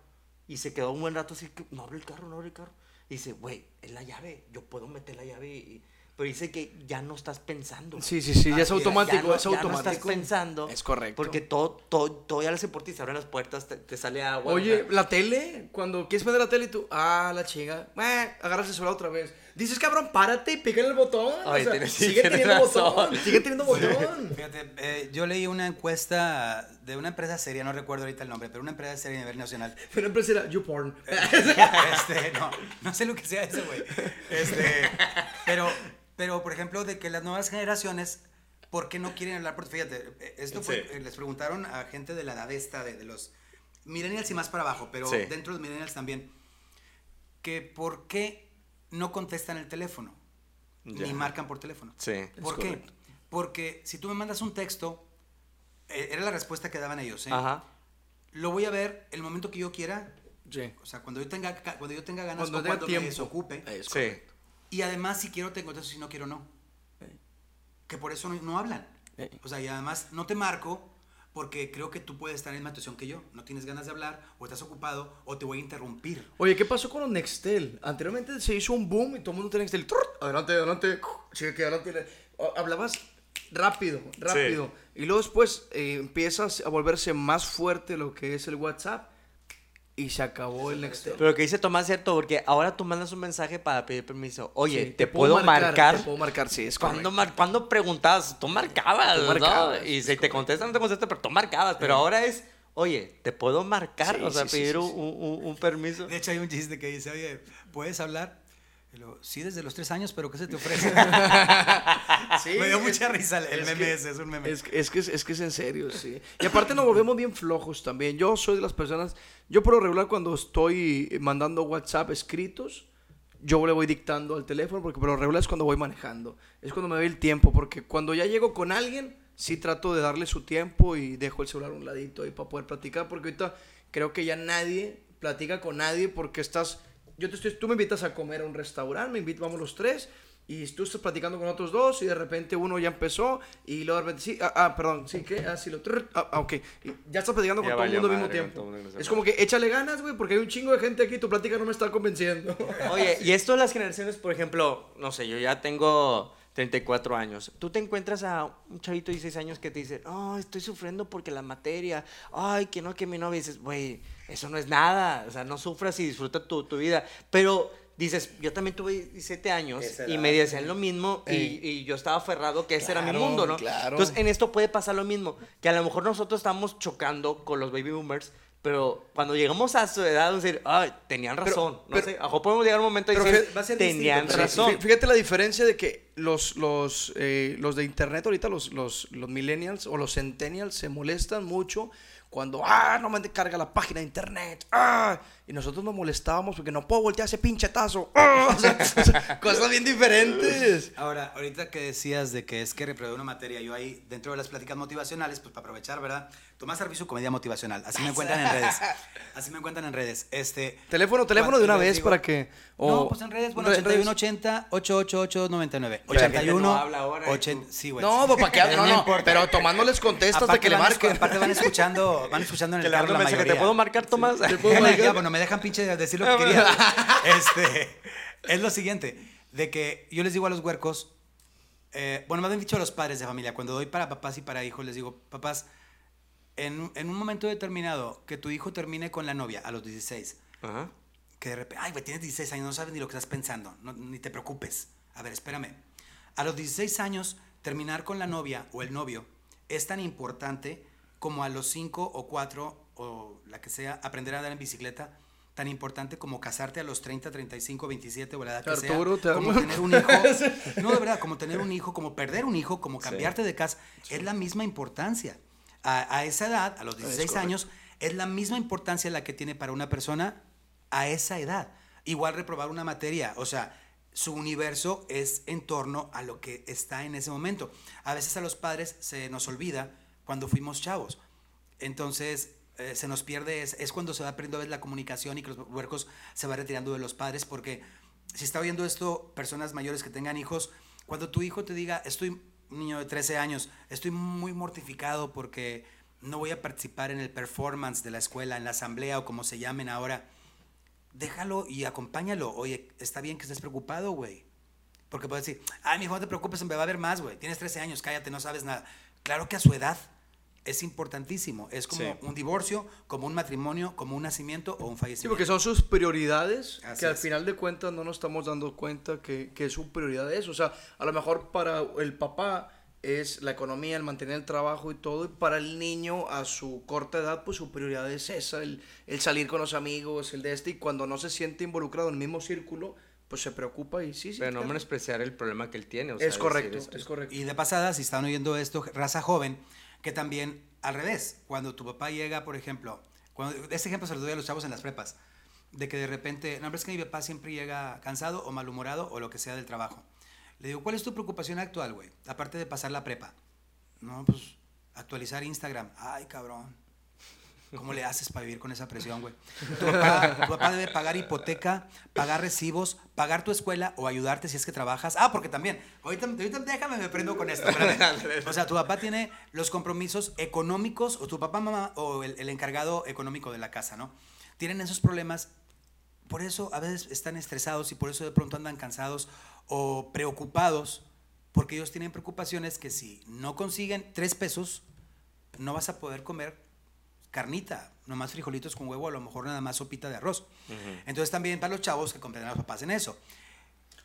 Y se quedó un buen rato así, no abre el carro, no abre el carro. Y dice, güey, es la llave, yo puedo meter la llave y... Pero dice que ya no estás pensando. Sí, sí, sí, ya es automático, Ya no- es ya no automático. estás pensando. Es correcto. Porque todo, todo, todo ya lo hace por ti. Se abren las puertas, te, te sale agua. Oye, la tele, cuando quieres prender la tele y tú, ah, la chinga, eh, agarras el celular otra vez. Dices, cabrón, párate y pícale el botón. Ay, o sea, tienes- sí, sigue tienes teniendo razón. botón, sigue teniendo botón. Fíjate, eh, yo leí una encuesta de una empresa seria, no recuerdo ahorita el nombre, pero una empresa seria a nivel nacional. Pero empresa era YouPorn. Este, no, no sé lo que sea eso, güey. Este, pero, pero, por ejemplo, de que las nuevas generaciones, ¿por qué no quieren hablar? Porque fíjate, eh, esto fue, Sí. eh, les preguntaron a gente de la edad esta, de, de los millennials y más para abajo, pero Sí. dentro de los millennials también, que por qué no contestan el teléfono, Ya. ni marcan por teléfono. Sí. ¿Por Es qué? correcto. Porque si tú me mandas un texto, eh, era la respuesta que daban ellos, ¿eh? Ajá. Lo voy a ver el momento que yo quiera, Sí. o sea, cuando yo tenga, cuando yo tenga ganas Cuando o cuando tiempo. me desocupe. Es Sí. Y además, si quiero, te contesto, si no quiero, no. Que por eso no, no hablan. Eh. O sea, y además no te marco porque creo que tú puedes estar en la misma situación que yo. No tienes ganas de hablar, o estás ocupado, o te voy a interrumpir. Oye, ¿qué pasó con los Nextel? Anteriormente se hizo un boom y todo el mundo tenía Nextel. Adelante, adelante. Sigue que adelante. Hablabas rápido, rápido. Y luego después eh, empiezas a volverse más fuerte lo que es el WhatsApp y se acabó el Nextel. Pero que dice Tomás cierto, porque ahora tú mandas un mensaje para pedir permiso. Oye, Sí, ¿te, puedo marcar? Te puedo marcar, sí, es ¿Cuándo, correcto. mar- cuándo preguntabas? Tú marcabas, Tú ¿no? marcabas, Y si te contestan, no te contestan, pero tú marcabas. Pero ahora es, oye, ¿te puedo marcar? Sí, o sea, pedir sí, un, sí. un- un permiso. De hecho, hay un chiste que dice, oye, ¿puedes hablar? Y luego, sí, desde los tres años, pero ¿qué se te ofrece? Sí, Me dio mucha risa el, meme que- ese, es un meme. Es, que- es, que, es, que es en serio, sí. Y aparte nos volvemos bien flojos también. Yo soy de las personas, yo por lo regular cuando estoy mandando WhatsApp escritos, yo le voy dictando al teléfono porque por lo regular es cuando voy manejando. Es cuando me doy el tiempo, porque cuando ya llego con alguien, sí trato de darle su tiempo y dejo el celular a un ladito ahí para poder platicar, porque ahorita creo que ya nadie platica con nadie porque estás, yo te estoy, tú me invitas a comer a un restaurante, me invitas, vamos los tres, y tú estás platicando con otros dos y de repente uno ya empezó y luego de repente, sí, ah, ah, perdón, sí, ¿qué? Ah, sí, lo, trrr, ah, ah, ok. Y ya estás platicando con Ya todo el mundo al mismo tiempo. que Es como que échale ganas, güey, porque hay un chingo de gente aquí, tu plática no me está convenciendo. Oye, y esto de las generaciones, por ejemplo, no sé, yo ya tengo 34 años. Tú te encuentras a un chavito de 16 años que te dice, oh, estoy sufriendo porque la materia, ay, que no, que mi novia. Y dices, güey, eso no es nada. O sea, no sufras y disfruta tu, tu vida. Pero dices, yo también tuve 17 años y me decían lo mismo y, y yo estaba aferrado que ese era mi Claro, mundo, ¿no? claro. Entonces, en esto puede pasar lo mismo, que a lo mejor nosotros estamos chocando con los baby boomers. Pero cuando llegamos a su edad, vamos a decir, ay, tenían Pero- razón. no pero- sé, a lo mejor podemos llegar a un momento y Pero decir, fíjate, tenían distinto, pero razón. Fí- Fíjate la diferencia de que los, los, eh, los de internet ahorita, los, los, los millennials o los centennials se molestan mucho cuando, ah, no me carga la página de internet, ah, y nosotros nos molestábamos porque no puedo voltear ese pinche tazo, ah, o sea, o sea, cosas bien diferentes. Ahora, ahorita que decías de que es que reprobé una materia, yo ahí, dentro de las pláticas motivacionales, pues para aprovechar, ¿verdad? Tomás Servicio Comedia Motivacional. Así me encuentran en redes. Así me encuentran en redes. Este, Teléfono, teléfono de una ¿cuántas vez para que... o- no, pues en redes, bueno, en redes. 8180 888 Pero la gente 81 no habla ahora, ¿eh? 80 Sí, güey. No, pues para qué, Pero no, no, pero tomándoles contestas hasta Aparte que le marquen. aparte van escuchando, van escuchando en Que el le carro la mayoría. ¿te puedo marcar, Tomás? Ya, ya, bueno, me dejan pinche decir lo que quería. Este, es lo siguiente, de que yo les digo a los huercos, eh, bueno, más bien dicho a los padres de familia, cuando doy para papás y para hijos, les digo, papás, en, un- en un momento determinado, que tu hijo termine con la novia a los 16, Ajá. que de repente, ay, güey, tienes 16 años, no sabes ni lo que estás pensando, no- ni te preocupes. A ver, espérame. A los 16 años, terminar con la novia o el novio es tan importante como a los 5 o 4 o la que sea, aprender a andar en bicicleta, tan importante como casarte a los 30, 35, 27 o la edad que Arturo, te sea, como tener un hijo, no, de verdad, como tener un hijo, como perder un hijo, como cambiarte de casa, es la misma importancia. A, a esa edad, a los 16 correcto. años, es la misma importancia la que tiene para una persona a esa edad. Igual reprobar una materia, o sea, su universo es en torno a lo que está en ese momento. A veces a los padres se nos olvida cuando fuimos chavos. Entonces, eh, se nos pierde, es, es cuando se va perdiendo a veces la comunicación y que los huercos se van retirando de los padres, porque si está oyendo esto personas mayores que tengan hijos, cuando tu hijo te diga, estoy, niño de 13 años, estoy muy mortificado porque no voy a participar en el performance de la escuela, en la asamblea o como se llamen ahora, déjalo y acompáñalo. Oye, está bien que estés preocupado, güey. Porque puedes decir, ay, mi hijo, no te preocupes, me va a ver más, güey. Tienes 13 años, cállate, no sabes nada. Claro que a su edad es importantísimo. Es como Sí. un divorcio, como un matrimonio, como un nacimiento o un Sí, fallecimiento. porque son sus prioridades Así que al es. final de cuentas no nos estamos dando cuenta que, que su prioridad es. O sea, a lo mejor para el papá es la economía, el mantener el trabajo y todo, y para el niño a su corta edad, pues su prioridad es esa, el, el salir con los amigos, el de este, y cuando no se siente involucrado en el mismo círculo, pues se preocupa y sí, sí. Pero no claro. menospreciar el problema que él tiene. o sea, Es decir, correcto, esto- es correcto. Y de pasada, si están oyendo esto, raza joven, que también al revés, cuando tu papá llega, por ejemplo, cuando, este ejemplo se lo doy a los chavos en las prepas, de que de repente, no, es que mi papá siempre llega cansado o malhumorado o lo que sea del trabajo. Le digo, ¿cuál es tu preocupación actual, güey? Aparte de pasar la prepa. No, pues actualizar Instagram. Ay, cabrón. ¿Cómo le haces para vivir con esa presión, güey? Tu papá, tu papá debe pagar hipoteca, pagar recibos, pagar tu escuela o ayudarte si es que trabajas. Ah, porque también, ahorita, ahorita déjame, me prendo con esto. espérame. O sea, tu papá tiene los compromisos económicos, o tu papá, mamá, o el, el encargado económico de la casa, ¿no? Tienen esos problemas. Por eso a veces están estresados y por eso de pronto andan cansados o preocupados, porque ellos tienen preocupaciones que si no consiguen tres pesos, no vas a poder comer carnita, nomás frijolitos con huevo, a lo mejor nada más sopita de arroz. Entonces también para los chavos que comprenden a los papás en eso.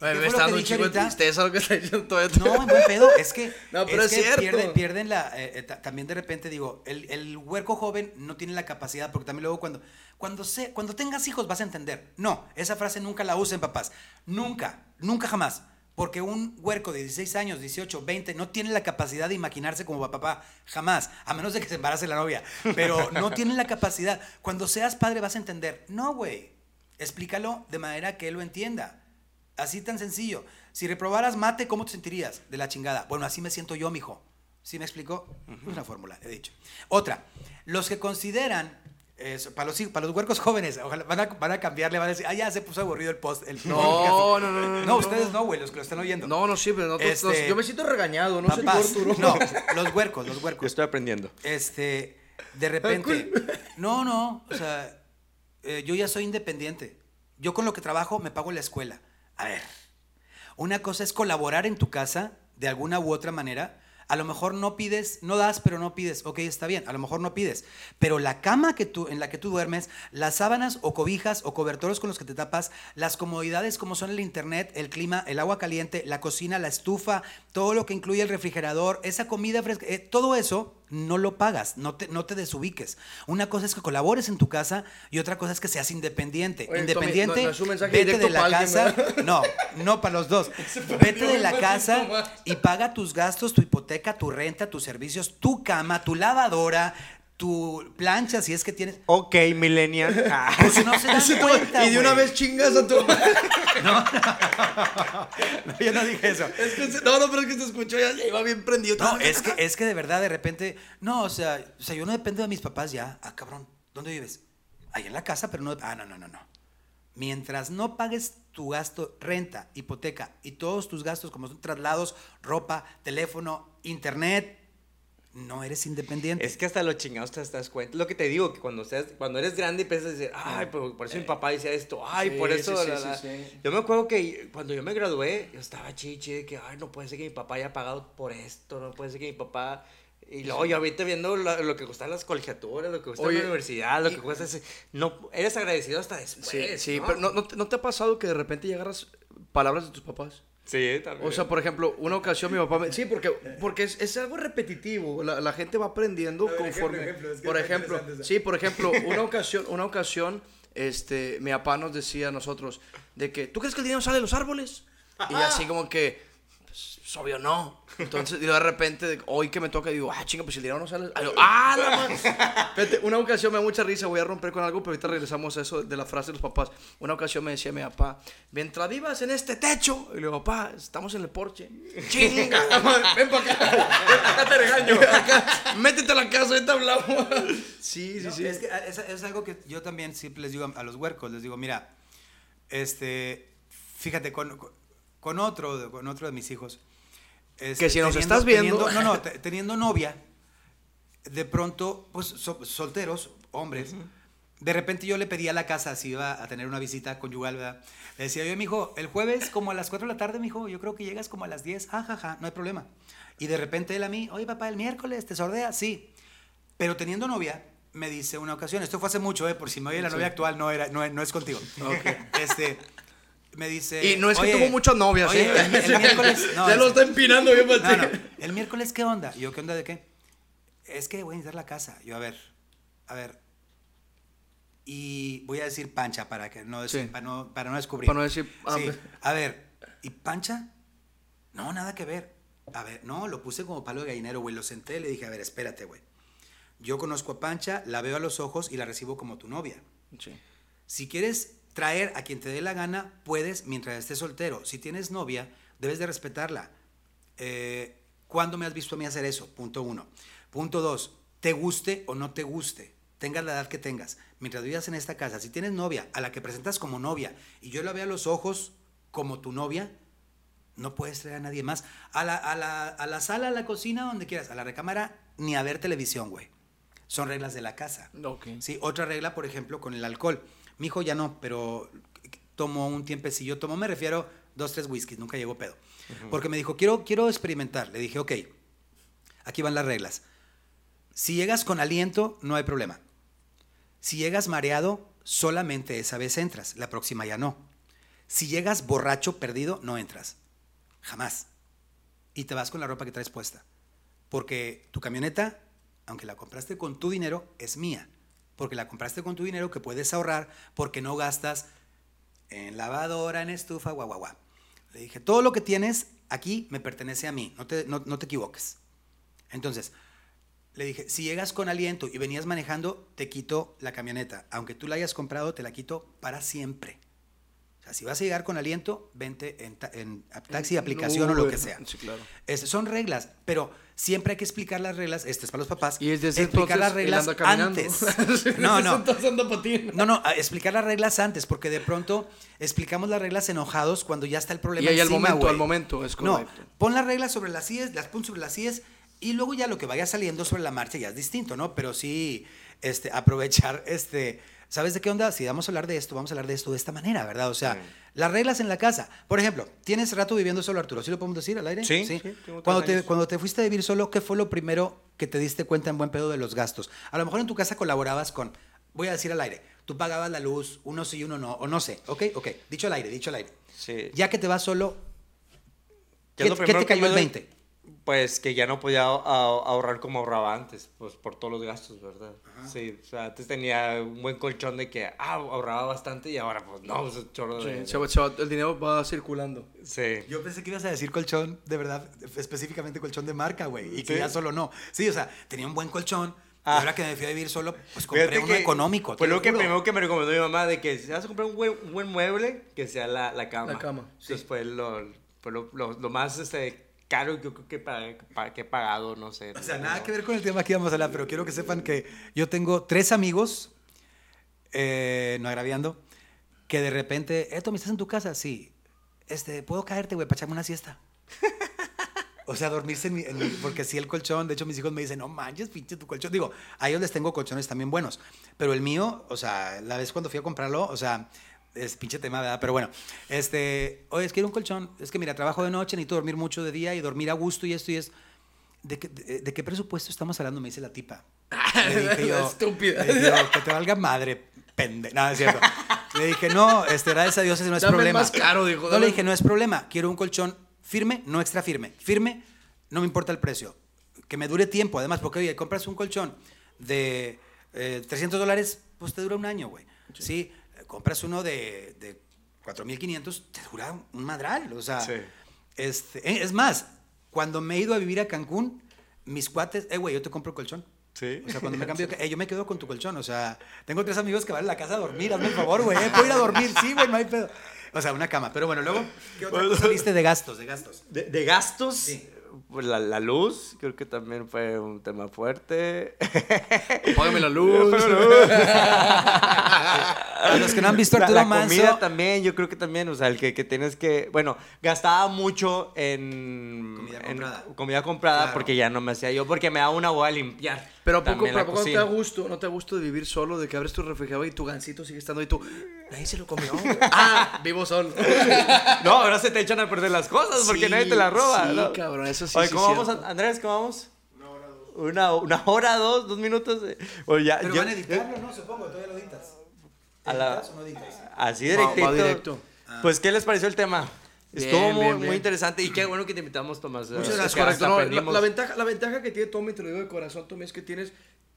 Oye, ¿Qué me está dando un chico de tristeza lo que está diciendo todo esto. No, en buen pedo. Es que, No, pero es que cierto. Pierden, pierden la. eh, eh, ta- también de repente digo, el, el huerco joven no tiene la capacidad, porque también luego cuando. Cuando, se, cuando tengas hijos vas a entender. No, esa frase nunca la usen, papás. Nunca, nunca jamás. Porque un huerco de 16 años, 18, 20, no tiene la capacidad de imaginarse como papá. Jamás. A menos de que se embarace la novia. Pero no tiene la capacidad. Cuando seas padre vas a entender. No, güey. Explícalo de manera que él lo entienda. Así tan sencillo. Si reprobaras mate, ¿cómo te sentirías? De la chingada. Bueno, así me siento yo, mijo. ¿Sí me explicó? Es una fórmula, he dicho. Otra. Los que consideran, eso, para, los, para los huercos jóvenes, ojalá, van, a, van a cambiarle, van a decir, ah, ya se puso aburrido el post. El No, no, no, no, No, no. ustedes no, güey, los que lo están oyendo. No, no, sí, pero no, Este, yo me siento regañado, no Papás, Arturo. no, los huercos, los Yo huercos. estoy aprendiendo. Este, de repente, no, no, o sea, eh, yo ya soy independiente. Yo con lo que trabajo me pago la escuela. A ver, una cosa es colaborar en tu casa de alguna u otra manera. A lo mejor no pides, no das, pero no pides. Ok, está bien, a lo mejor no pides. Pero la cama que tú, en la que tú duermes, las sábanas o cobijas o cobertores con los que te tapas, las comodidades como son el internet, el clima, el agua caliente, la cocina, la estufa, todo lo que incluye el refrigerador, esa comida fresca, eh, todo eso no lo pagas, no te, no te desubiques. Una cosa es que colabores en tu casa y otra cosa es que seas independiente. Oye, independiente, Tommy, ¿no- no es un mensaje vete de la alguien, casa. No, no para los dos. Vete de la casa y paga tus gastos, tu hipoteca, tu renta, tus servicios, tu cama, tu lavadora, tu plancha, si es que tienes. Ok, millennial. Ah. Pues no se dan cuenta, y de una vez chingas a tu No, yo no dije eso. Es que se- no, no, pero es que se escuchó ya, ya iba bien prendido. No, es que, es que de verdad, de repente, no, o sea, o sea, yo no dependo de mis papás ya. Ah, cabrón, ¿dónde vives? Ahí en la casa, pero no. Ah, no, no, no, no. Mientras no pagues tu gasto, renta, hipoteca y todos tus gastos, como son traslados, ropa, teléfono, internet, no eres independiente. Es que hasta los chingados te das cuenta. Lo que te digo, que cuando, seas, cuando eres grande empiezas a decir, ay, por, por eso mi papá decía esto, ay, Sí, por eso. sí, la, sí, la". sí. Yo me acuerdo que cuando yo me gradué, yo estaba chichi, de que, ay, no puede ser que mi papá haya pagado por esto, no puede ser que mi papá. Y luego yo ahorita viendo lo, lo que cuestan las colegiaturas, lo que cuesta Oye, la universidad, lo y- que cuesta. ese- No, eres agradecido hasta después. Sí, sí, ¿no? pero ¿no, no, te- ¿no te ha pasado que de repente ya agarras palabras de tus papás? Sí, también. O sea, por ejemplo, una ocasión mi papá me... Sí, porque, porque es, es algo repetitivo. La, la gente va aprendiendo ver, conforme... ejemplo, ejemplo, es que por ejemplo, sí, por ejemplo, una ocasión, una ocasión, este, mi papá nos decía a nosotros de que, ¿tú crees que el dinero sale de los árboles? Y así como que, pues, obvio no. Entonces, y de repente, hoy que me toca, digo, ah, chinga, pues si el dinero no sale... Ah, yo, ¡Ah, la madre! Fíjate, una ocasión me da mucha risa, voy a romper con algo, pero ahorita regresamos a eso de la frase de los papás. Una ocasión me decía mi papá, mientras vivas en este techo, y le digo, papá, estamos en el porche. ¡Chinga! madre, ven para acá, acá te regaño. Acá, métete a la casa, ahorita hablamos. Sí, sí, No, sí. Es, que es, es algo que yo también siempre les digo a, a los huercos, les digo, mira, este, fíjate, con, con- otro, con otro de mis hijos. Este, Que si nos estás viendo- teniendo- no, no, te- teniendo novia, de pronto, pues so- solteros, hombres, de repente yo le pedía a la casa si iba a tener una visita conyugal, ¿verdad? Le decía yo, mijo, el jueves como a las 4 de la tarde, mijo, yo creo que llegas como a las 10, jajaja, no hay problema. Y de repente él a mí, oye papá, el miércoles, ¿te sordea? Sí. Pero teniendo novia, me dice una ocasión, esto fue hace mucho, ¿eh? por si me oye la novia actual, no, era, no, no es contigo. Este, me dice... Y no es que "Oye, tuvo muchas novias, oye, ¿eh? el, el miércoles... No, ya lo está empinando bien no, para no, el miércoles, ¿qué onda? Y yo, ¿qué onda de qué? Es que voy a necesitar la casa. Yo, a ver, a ver. Y voy a decir pancha para que no decir, Sí. para, no, para no descubrir. Para no decir, ah, Sí. A ver, ¿y pancha? No, nada que ver. A ver, no, lo puse como palo de gallinero, güey. Lo senté y le dije, a ver, espérate, güey. Yo conozco a Pancha, la veo a los ojos y la recibo como tu novia. Sí. Si quieres traer a quien te dé la gana, puedes mientras estés soltero. Si tienes novia, debes de respetarla. Eh, ¿Cuándo me has visto a mí hacer eso? Punto uno. Punto dos, te guste o no te guste, tengas la edad que tengas, mientras vivas en esta casa, si tienes novia a la que presentas como novia y yo la veo a los ojos como tu novia, no puedes traer a nadie más. A la, a la, a la sala, a la cocina, donde quieras, a la recámara, ni a ver televisión, güey. Son reglas de la casa. Ok. Sí, otra regla, por ejemplo, con el alcohol. Mi hijo ya no, pero tomó un tiempecillo. Tomó, me refiero, dos, tres whiskies, nunca llegó pedo. Porque me dijo, quiero, quiero experimentar. Le dije, ok, aquí van las reglas. Si llegas con aliento, no hay problema. Si llegas mareado, solamente esa vez entras, la próxima ya no. Si llegas borracho, perdido, no entras. Jamás. Y te vas con la ropa que traes puesta. Porque tu camioneta, aunque la compraste con tu dinero, es mía. Porque la compraste con tu dinero que puedes ahorrar porque no gastas en lavadora, en estufa, guau, guau, guau. Le dije, todo lo que tienes aquí me pertenece a mí, no te, no, no te equivoques. Entonces, le dije, si llegas con aliento y venías manejando, te quito la camioneta. Aunque tú la hayas comprado, te la quito para siempre. O sea, si vas a llegar con aliento, vente en, ta- en taxi, aplicación o lo que sea. Sí, claro. Es- son reglas, pero siempre hay que explicar las reglas. Este es para los papás. Y desde ese explicar las reglas antes. No, no. No, no, explicar las reglas antes, porque de pronto explicamos las reglas enojados cuando ya está el problema. Y ahí al momento, al momento, es No, correcto. pon las reglas sobre las IES, las pon sobre las IES y luego ya lo que vaya saliendo sobre la marcha ya es distinto, ¿no? Pero sí, este, aprovechar, este, ¿sabes de qué onda? Si vamos a hablar de esto, vamos a hablar de esto de esta manera, ¿verdad? O sea, Sí. las reglas en la casa. Por ejemplo, tienes rato viviendo solo, Arturo, ¿sí lo podemos decir al aire? Sí, sí, Cuando te, años. cuando te fuiste a vivir solo, ¿qué fue lo primero que te diste cuenta en buen pedo de los gastos? A lo mejor en tu casa colaborabas con, voy a decir al aire, tú pagabas la luz, uno sí y uno no, o no sé, ¿ok? Ok, dicho al aire, dicho al aire. Sí. Ya que te vas solo, ¿Qué ¿qué, te cayó el doy? 20? Pues que ya no podía ahorrar como ahorraba antes, pues por todos los gastos, ¿verdad? Sí, o sea, antes tenía un buen colchón de que ah, ahorraba bastante y ahora pues no, es un chorro Sí, de... va- el dinero va circulando. Sí. Yo pensé que ibas a decir colchón, de verdad, específicamente colchón de marca, güey, y que Sí. ya solo no. Sí, o sea, tenía un buen colchón, Ah. y ahora que me fui a vivir solo, pues compré Fíjate uno que económico. Fue lo que primero que me recomendó mi mamá de que si vas a comprar un buen, un buen mueble, que sea la, la cama. La cama, Entonces fue lo, fue lo, lo, lo más este, caro yo creo que, pa- pa- que he pagado, no sé. O sea, nada que ver con el tema que íbamos a hablar, pero quiero que sepan que yo tengo tres amigos, eh, no agraviando, que de repente, Eto, ¿me estás en tu casa? Sí. Este, ¿puedo caerte, güey, para echarme una siesta? O sea, dormirse en mi, en mi- porque si el colchón, de hecho mis hijos me dicen, no manches, pinche tu colchón. Digo, a ellos les tengo colchones también buenos, pero el mío, o sea, la vez cuando fui a comprarlo, o sea, es pinche tema, ¿verdad? Pero bueno, este, oye, es que quiero un colchón, es que mira, trabajo de noche, necesito dormir mucho de día y dormir a gusto y esto y es... ¿De qué, de, de qué presupuesto estamos hablando? Me dice la tipa. Le dije yo, Estúpida. le dije yo, que te valga madre, pende. No, es cierto. Le dije, no, este, gracias a Dios ese no es Dame problema. más caro, dijo, No, le dije, no es problema. Quiero un colchón firme, no extra firme. Firme, no me importa el precio. Que me dure tiempo, además, porque, oye, compras un colchón de eh, 300 dólares, pues te dura un año, güey. Sí. eh, compras uno de, de 4.500, te dura un madral. O sea, Sí. este, es más, cuando me he ido a vivir a Cancún, mis cuates, eh, güey, yo te compro colchón. Sí. O sea, cuando me cambio, eh, yo me quedo con tu colchón. O sea, tengo tres amigos que van a la casa a dormir. Hazme el favor, güey. eh, ¿Puedo ir a dormir? Sí, güey, no hay pedo. O sea, una cama. Pero bueno, luego, ¿qué otra cosa viste de gastos? De gastos. De, de gastos, Sí. Pues la, la luz, creo que también fue un tema fuerte. Págame la luz. Los que no han visto La- Arturo la, Manso. comida también, yo creo que también, o sea, el que, que tienes que, bueno, gastaba mucho en Comida en comprada. comida comprada Claro. porque ya no me hacía yo, porque me daba una boda a limpiar. Pero ¿a poco, pero ¿a poco no te da gusto? ¿No te da gusto de vivir solo? De que abres tu refrigerador y tu gancito sigue estando ahí tú. Nadie se lo comió. ah, vivo solo. No, ahora se te echan a perder las cosas porque Sí, nadie te las roba. sí, ¿no? cabrón, eso sí, Oye, ¿cómo vamos, cierto. Andrés? ¿Cómo vamos? Una hora, dos. Una, hora, dos, dos minutos. eh. Oye, ya, Pero yo- van a editarlo, ¿no? Supongo, todavía lo editas. A la- ¿Editas o no editas? Así Va- va directito. directo. Pues, ¿qué les pareció el tema? Bien, Estuvo muy, bien, muy bien. interesante y qué bueno que te invitamos, Tomás. Muchas Eh, gracias, No, la, aprendimos. la ventaja, la ventaja que tiene Tommy, te lo digo de corazón, Tommy, es que tienes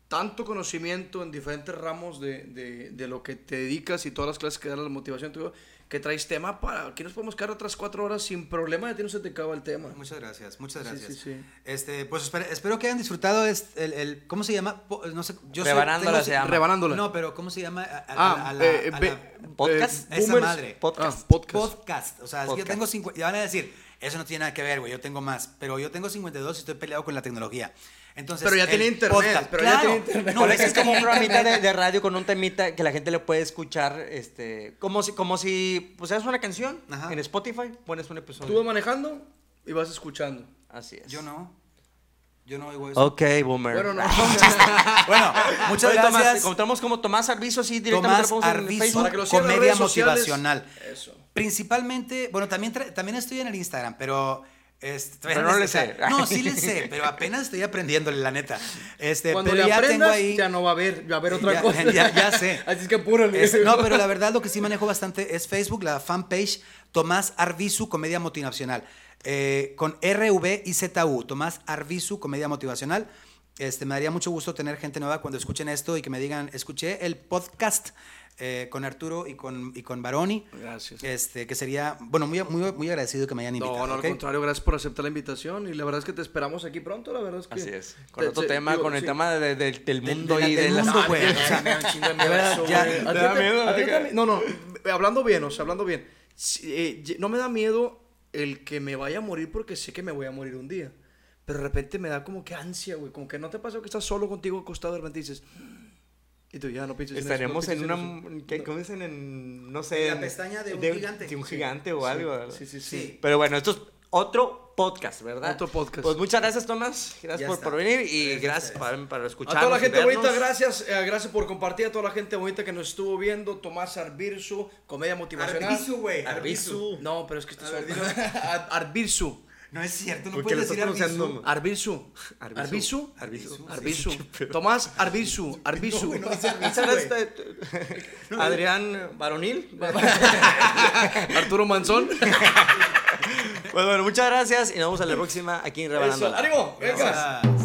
tanto conocimiento en diferentes ramos de, de, de lo que te dedicas y todas las clases que dan la motivación, te digo, que traes tema para aquí nos podemos quedar otras cuatro horas sin problema, de ti no se te acaba el tema. Muchas gracias, muchas Sí, gracias. sí, sí. Este, pues espero, espero que hayan disfrutado este, el, el- ¿cómo se llama? Po- No sé, yo soy- Rebanándola tengo- se llama. Rebanándola. No, pero ¿cómo se llama? A, a- Ah, a la- eh, a la- ¿Podcast? Esa boomers- madre. Podcast. Ah, podcast. podcast. O sea, es que yo Podcast. tengo 50. Ya van a decir, eso no tiene nada que ver, güey. Yo tengo más. Pero yo tengo 52 y estoy peleado con la tecnología. Entonces, Pero ya tiene internet, pero ya claro. tiene internet. No, es es como un programita de, de radio con un temita que la gente le puede escuchar, este, como si, como si, pues, es una canción Ajá. en Spotify, pones un episodio. Tú vas manejando y vas escuchando. Así es. Yo no. Yo no oigo eso. Ok, boomer. Bueno, no. Bueno, muchas Oye, Tomás, gracias. encontramos como Tomás Arbizo, así directamente Tomás. Para que lo las comedia redes motivacional. Eso. Principalmente, bueno, también, también estoy en el Instagram, pero Este, Pero no le sé. No, sí le sé, pero apenas estoy aprendiéndole, la neta. Este, Cuando pero le ya aprendas, tengo ahí. ya no va a haber, va a haber otra Ya- cosa. ya- ya sé. Así es que apúrale. Es- no, pero la verdad lo que sí manejo bastante es Facebook, la fanpage Tomás Arbizu, Comedia Motivacional. Eh, con RV y ZU, Tomás Arbizu, Comedia Motivacional. Este, me daría mucho gusto tener gente nueva cuando escuchen esto y que me digan, escuché el podcast eh, con Arturo y con, y con Baroni. Gracias. Este, que sería, bueno, muy, muy, muy agradecido que me hayan invitado. No, no, ¿ok? al contrario, gracias por aceptar la invitación y la verdad es que te esperamos aquí pronto, la verdad es que... Así es. Con Te- otro te- tema, digo, con el sí. tema de- de- del mundo de y del de las... mundo, güey. Ah, o sea, me da un chingo de de verdad, miedo, ya- güey. ¿A ¿te ti da te- miedo? a ti te- No, no, hablando bien, o sea, hablando bien. Eh, no me da miedo el que me vaya a morir porque sé que me voy a morir un día. Pero de repente me da como que ansia, güey. Como que no te pasa que estás solo contigo acostado de repente dices... Y tú ya no no Estaremos en una... eso". ¿qué, ¿Cómo dicen? En, no sé... En la pestaña de un gigante. De un Sí. gigante o algo. ¿verdad? Sí, sí, sí. Sí. Pero bueno, esto es otro podcast, ¿verdad? Otro podcast. Pues muchas gracias, Tomás. Gracias por, venir y Gracias gracias por, por A toda la gente bonita, gracias. eh, gracias por compartir. A toda la gente bonita que nos estuvo viendo. Tomás Arbirsu, comedia motivacional. Arbizu, güey. Arbizu. No, pero es que ver, es dilo. Ar- Arbirsu. No es cierto, no ¿Por qué puedes decir Arbizu. Arbizu. Arbirsu. Arbizu. Arbirsu. Tomás Arbizu, eh, Adrián Baronil. Arturo Manzón. Pues bueno, muchas gracias y nos vemos en la próxima aquí en Eso. Rebanándola. ¡Ánimo! Venga. Gracias.